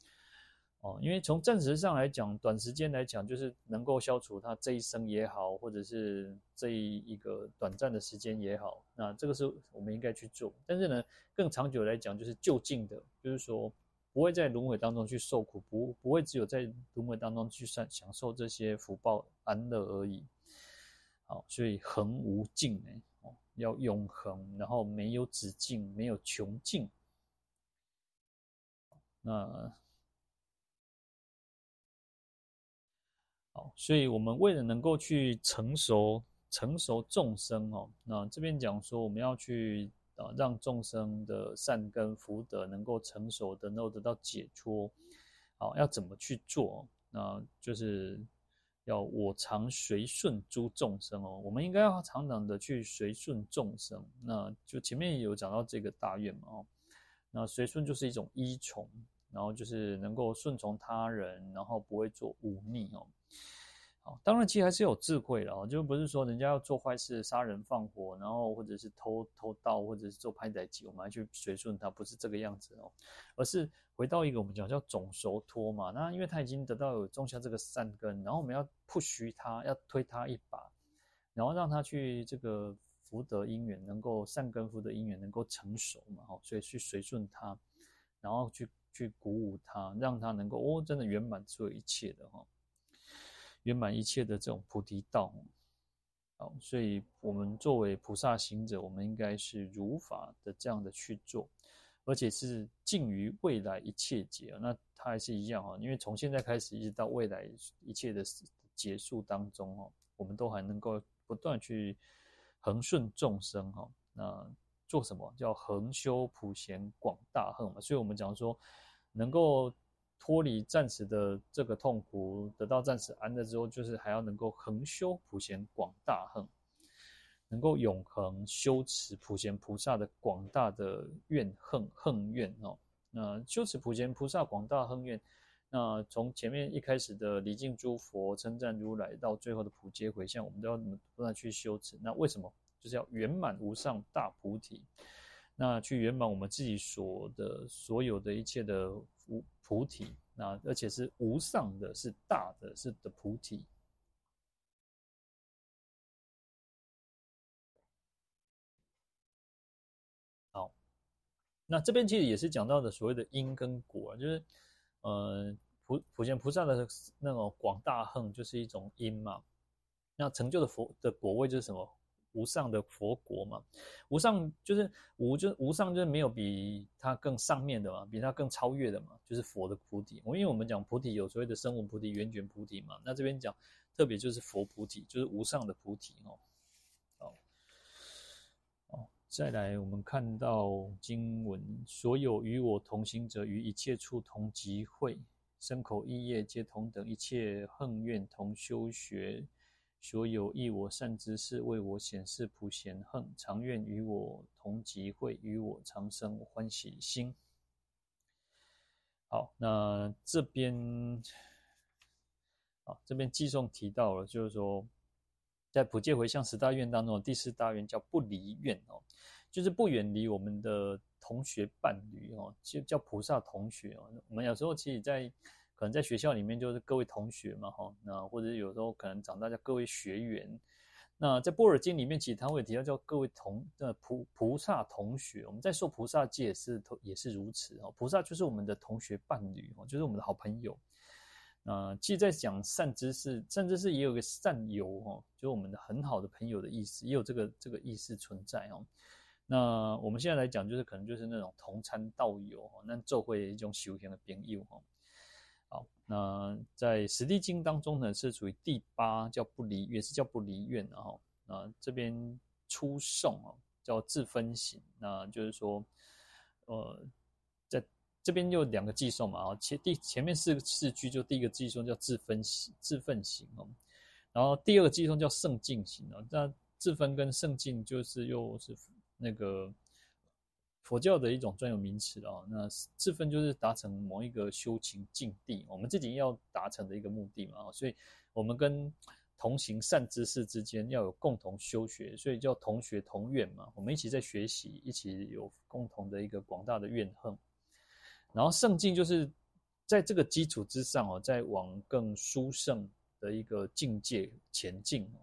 S1: 哦，因为从暂时上来讲，短时间来讲，就是能够消除他这一生也好，或者是这一一个短暂的时间也好，那这个是我们应该去做。但是呢，更长久来讲，就是就近的，就是说不会在轮回当中去受苦，不不会只有在轮回当中去享享受这些福报安乐而已。好，所以恒无尽呢，哦，要永恒，然后没有止境，没有穷尽。那。好，所以我们为了能够去成熟成熟众生哦，那这边讲说我们要去啊让众生的善根福德能够成熟的，能够得到解脱。好，要怎么去做？那就是要我常随顺诸众生哦，我们应该要常常的去随顺众生。那就前面有讲到这个大愿嘛哦，那随顺就是一种依从，然后就是能够顺从他人，然后不会做忤逆哦。好，当然其实还是有智慧的哦，就不是说人家要做坏事、杀人放火，然后或者是偷偷盗，或者是做歹事，我们还去随顺他，不是这个样子哦，而是回到一个我们讲叫总熟托嘛。那因为他已经得到有种下这个善根，然后我们要 push 他，要推他一把，然后让他去这个福德因缘能够善根福德因缘能够成熟嘛，哈，所以去随顺他，然后去去鼓舞他，让他能够哦，真的圆满所有一切的哈。圆满一切的这种菩提道，好，所以我们作为菩萨行者，我们应该是如法的这样的去做，而且是尽于未来一切劫，那它还是一样哈，因为从现在开始一直到未来一切的结束当中哦，我们都还能够不断去恒顺众生哈，那做什么？叫恒修普贤广大恨嘛？所以我们讲说，能够脱离暂时的这个痛苦，得到暂时安乐之后，就是还要能够恒修普贤广大恨。能够永恒修持普贤菩萨的广大的怨恨恨怨哦，那修持普贤菩萨广大恨怨，那从前面一开始的礼敬诸佛、称赞如来，到最后的普皆回向，我们都要不断去修持。那为什么？就是要圆满无上大菩提，那去圆满我们自己所的所有的一切的菩菩提，那而且是无上的，是大的，是的菩提。好那这边其实也是讲到的所谓的因跟果，就是，呃，普普贤菩萨的那种广大恨就是一种因嘛。那成就的佛的果位就是什么？无上的佛国嘛。无上就是无，就是无上就是没有比它更上面的嘛，比它更超越的嘛，就是佛的菩提。我因为我们讲菩提有所谓的声闻菩提、缘觉菩提嘛，那这边讲特别就是佛菩提，就是无上的菩提哦。再来，我们看到经文，所有与我同行者，于一切处同集会，身口意业皆同等，一切恨怨同修学，所有益我善知识，为我显示普贤行，常愿与我同集会，与我长生欢喜心。好，那这边，好，这边偈颂提到了，就是说。在普皆回向十大愿当中，第四大愿叫不离愿哦，就是不远离我们的同学伴侣哦，就叫菩萨同学哦。我们有时候其实，在可能在学校里面就是各位同学嘛哈，那或者有时候可能长大叫各位学员。那在波尔经里面，其实他会提到叫各位同呃菩菩萨同学。我们在受菩萨戒也是也是如此哦，菩萨就是我们的同学伴侣哦，就是我们的好朋友。呃，其实在讲善知识，善知识也有个善友哦，就是我们的很好的朋友的意思，也有这个这个意思存在哦。那我们现在来讲，就是可能就是那种同参道友哦，那做会一种修行的朋友哦。好，那在《十地经》当中呢，是属于第八，叫不离，也是叫不离愿的哈。那这边初颂哦，叫自分行，那就是说，呃。在这边有两个偈颂嘛，啊，前第前面四个四句就第一个偈颂叫自分行自分行哦，然后第二个偈颂叫胜进行哦，那自分跟胜进就是又是那个佛教的一种专有名词哦，那自分就是达成某一个修行境地，我们自己要达成的一个目的嘛，所以我们跟同行善知识之间要有共同修学，所以叫同学同愿嘛，我们一起在学习，一起有共同的一个广大的怨恨。然后圣境就是在这个基础之上哦，在往更殊胜的一个境界前进哦。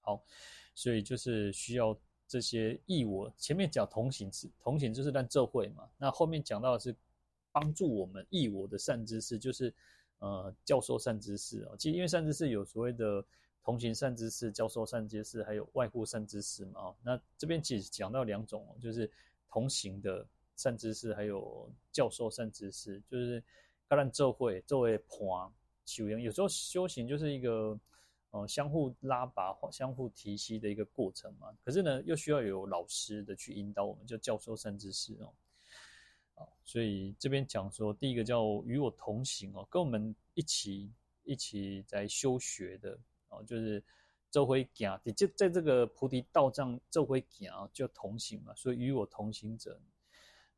S1: 好，所以就是需要这些忆我。前面讲同行是同行，就是让智慧嘛。那后面讲到的是帮助我们忆我的善知识，就是呃教授善知识哦。其实因为善知识有所谓的同行善知识、教授善知识，还有外护善知识嘛。哦，那这边其实讲到两种，就是同行的。善知识还有教授善知识，就是跟咱做伙作为伴修行。有时候修行就是一个呃相互拉拔、相互提携的一个过程嘛。可是呢，又需要有老师的去引导我们，叫教授善知识哦。所以这边讲说，第一个叫与我同行哦，跟我们一起一起在修学的哦，就是做伙行，就在这个菩提道上做伙行，就同行嘛。所以与我同行者。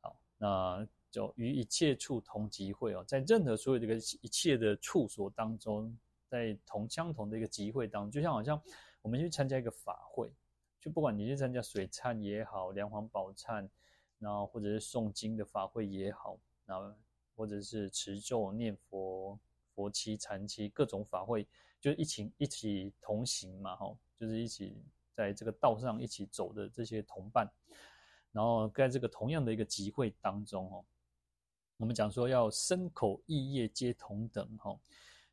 S1: 好那就于一切处同集会哦，在任何所有这个一切的处所当中，在同相同的一个集会当中，就像好像我们去参加一个法会，就不管你去参加水忏也好，梁皇宝忏，然后或者是诵经的法会也好，然后或者是持咒念佛、佛七、禅七各种法会，就是一起一起同行嘛，哈，就是一起在这个道上一起走的这些同伴。然后在这个同样的一个集会当中哦，我们讲说要身口意业皆同等哈，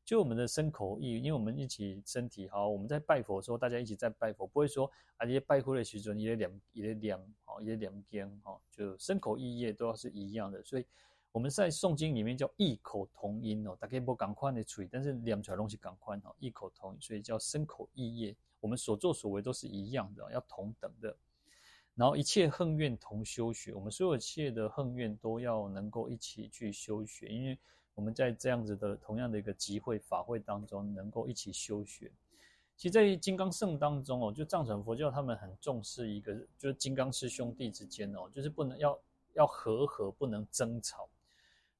S1: 就我们的身口意，因为我们一起身体好，我们在拜佛的时候，大家一起在拜佛，不会说啊，这些拜佛的时阵，一个两一个两哦，一个两边哈，就身口意业都要是一样的。所以我们在诵经里面叫异口同音哦，大家不赶快的吹，但是念出来东西赶快哈，异口同音，所以叫身口意业。我们所作所为都是一样的，要同等的。然后一切恨怨同修学，我们所有切的恨怨都要能够一起去修学，因为我们在这样子的同样的一个集会法会当中，能够一起修学。其实，在金刚圣当中哦，就藏传佛教他们很重视一个，就是金刚师兄弟之间哦，就是不能要要和合，不能争吵，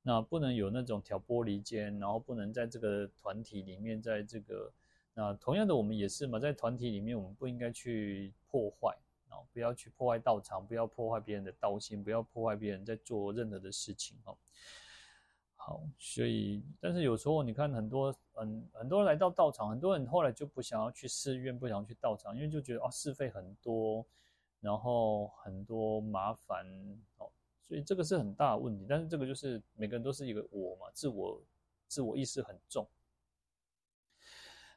S1: 那不能有那种挑拨离间，然后不能在这个团体里面，在这个那同样的我们也是嘛，在团体里面，我们不应该去破坏。不要去破坏道场，不要破坏别人的道心，不要破坏别人在做任何的事情哦。所以，但是有时候你看很多，嗯，很多人来到道场，很多人后来就不想要去寺院，不想要去道场，因为就觉得啊，事费很多，然后很多麻烦哦，所以这个是很大的问题。但是这个就是每个人都是一个我嘛，自我自我意识很重。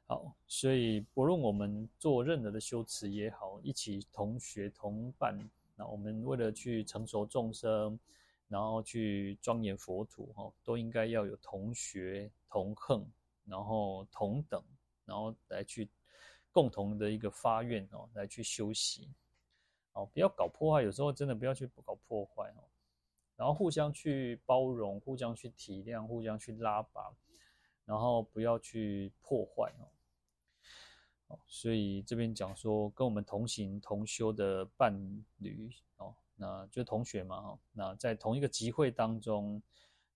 S1: 好，所以不论我们做任何的修持也好，一起同学同伴，那我们为了去成熟众生，然后去庄严佛土，哈，都应该要有同学同恨，然后同等，然后来去共同的一个发愿哦，来去修习，哦，不要搞破坏，有时候真的不要去搞破坏哦，然后互相去包容，互相去体谅，互相去拉拔，然后不要去破坏哦。所以这边讲说，跟我们同行同修的伴侣哦，那就同学嘛哈，那在同一个集会当中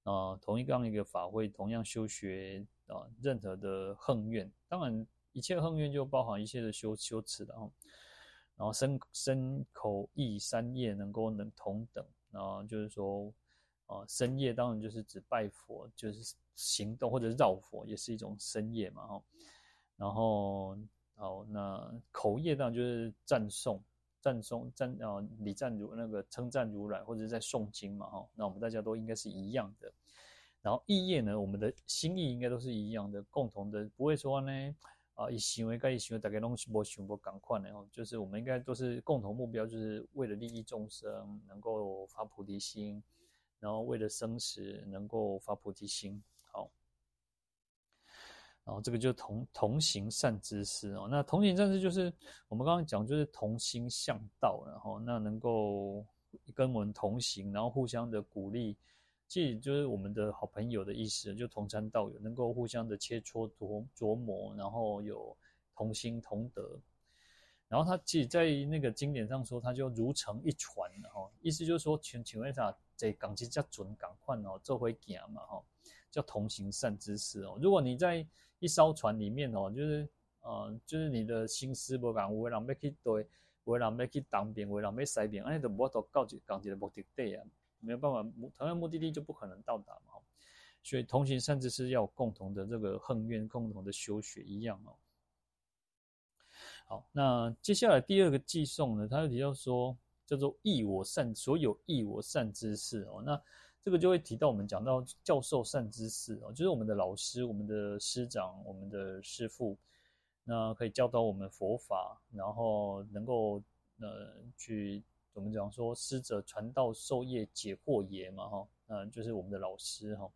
S1: 啊，同一个样一个法会，同样修学啊，任何的恨怨，当然一切恨怨就包含一切的修修持的哈，然后身身口意三业能够能同等，然后就是说啊，身业当然就是指拜佛，就是行动或者是绕佛也是一种身业嘛哈，然后。好，那口业当然就是赞颂、赞颂、赞啊礼赞如那个称赞如来，或者是在诵经嘛，哈，那我们大家都应该是一样的。然后意业呢，我们的心意应该都是一样的，共同的，不会说呢啊以行为该以行为大概东西不行不赶快的哦，就是我们应该都是共同目标，就是为了利益众生，能够发菩提心，然后为了生死能够发菩提心。然后这个就同同行善知识哦，那同行善知识就是我们刚刚讲，就是同心向道，然后那能够跟我们同行，然后互相的鼓励，其实就是我们的好朋友的意思，就同参道友，能够互相的切磋琢琢磨，然后有同心同德。然后他其实在那个经典上说，他就如成一船，然后意思就是说，请请问一下，这港机叫准港换哦，这回行嘛哈，叫同行善知识哦，如果你在一艘船里面哦，就是，呃，就是你的心思不讲，有的人要去对，有的人要去东边，有的人要西边，哎，都无法度到一个目的地啊，没有办法，同样目的地就不可能到达嘛。所以同行善知识要共同的这个恨怨，共同的修学一样哦。好，那接下来第二个寄送呢，他就提到说，叫做忆我善，所有忆我善之事哦，那。这个就会提到我们讲到教授善知识哦，就是我们的老师、我们的师长、我们的师父，那可以教导我们佛法，然后能够呃去我们讲说师者传道授业解惑也嘛哈，那就是我们的老师哈。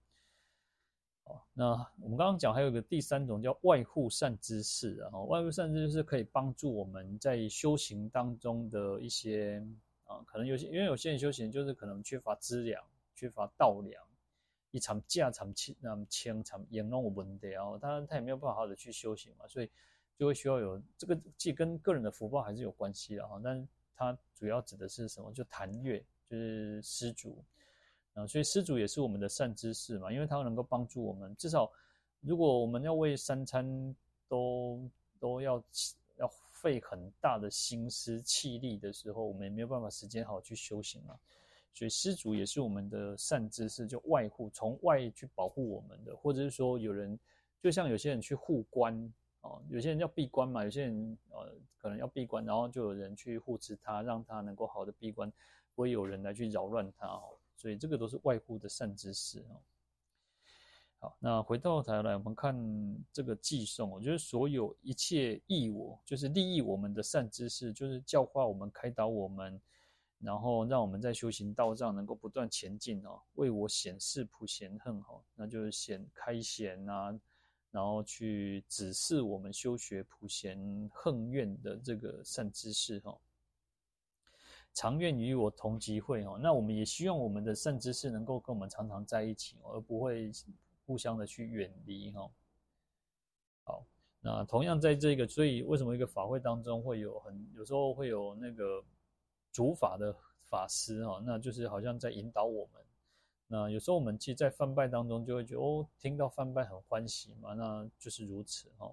S1: 好，那我们刚刚讲还有一个第三种叫外护善知识，然后外护善知识可以帮助我们在修行当中的一些啊，可能有些因为有些人修行就是可能缺乏资粮。缺乏道粮，一场架场轻，那么轻场严重有问题哦。当然，他也没有办法好好的去修行嘛，所以就会需要有这个，既跟个人的福报还是有关系的哈。但是它主要指的是什么？就檀越，就是施主啊。所以施主也是我们的善知识嘛，因为他能够帮助我们。至少，如果我们要为三餐都都要要费很大的心思气力的时候，我们也没有办法时间好去修行啊。所以施主也是我们的善知识，就外护，从外去保护我们的，或者是说有人，就像有些人去护关啊，有些人要闭关嘛，有些人呃可能要闭关，然后就有人去护持他，让他能够好的闭关，不会有人来去扰乱他哦。所以这个都是外护的善知识哦。好，那回到台来，我们看这个偈颂，我觉得所有一切益我，就是利益我们的善知识，就是教化我们、开导我们，然后让我们在修行道上能够不断前进哦，为我显示普贤恨哈，那就是显开显啊，然后去指示我们修学普贤恨愿的这个善知识哈，常愿与我同集会哈，那我们也希望我们的善知识能够跟我们常常在一起，而不会。互相的去远离哈，好，那同样在这个，所以为什么一个法会当中会有很有时候会有那个主法的法师哈，那就是好像在引导我们。那有时候我们其实，在翻拜当中就会觉得哦，听到翻拜很欢喜嘛，那就是如此哈。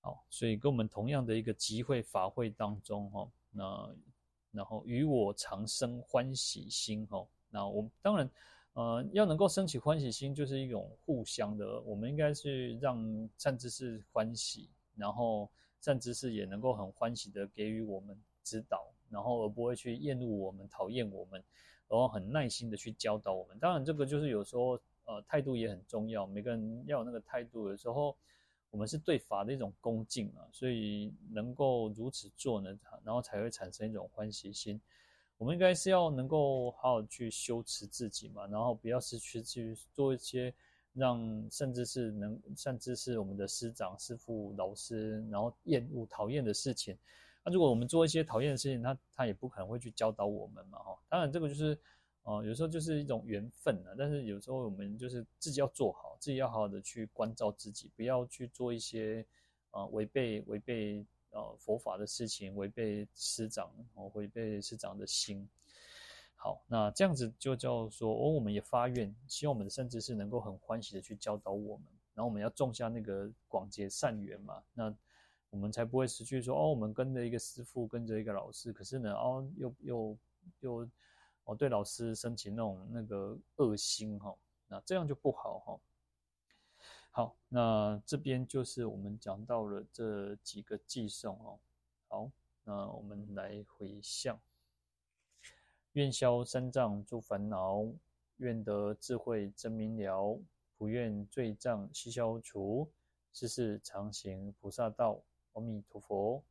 S1: 好，所以跟我们同样的一个集会法会当中哈，那然后与我常生欢喜心哈，那我当然。呃，要能够升起欢喜心，就是一种互相的。我们应该是让善知识欢喜，然后善知识也能够很欢喜的给予我们指导，然后而不会去厌恶我们、讨厌我们，然后很耐心的去教导我们。当然，这个就是有时候呃态度也很重要，每个人要有那个态度。有时候我们是对法的一种恭敬啊，所以能够如此做呢，然后才会产生一种欢喜心。我们应该是要能够好好去修持自己嘛，然后不要失去去做一些让甚至是能甚至是我们的师长、师父、老师，然后厌恶、讨厌的事情。那如果我们做一些讨厌的事情，他他也不可能会去教导我们嘛，哈。当然，这个就是呃，有时候就是一种缘分啊。但是有时候我们就是自己要做好，自己要好好的去关照自己，不要去做一些呃违背违背。呃，佛法的事情违背师长，哦，违背师长的心。好，那这样子就叫说，哦，我们也发愿，希望我们的善知识能够很欢喜的去教导我们，然后我们要种下那个广结善缘嘛，那我们才不会失去说，哦，我们跟着一个师父，跟着一个老师，可是呢，哦，又又又，哦，对老师生起那种那个恶心哈，那这样就不好哈。好，那这边就是我们讲到了这几个寄送哦。好，那我们来回向，愿消三障诸烦恼，愿得智慧真明了，普愿罪障悉消除，世世常行菩萨道。阿弥陀佛。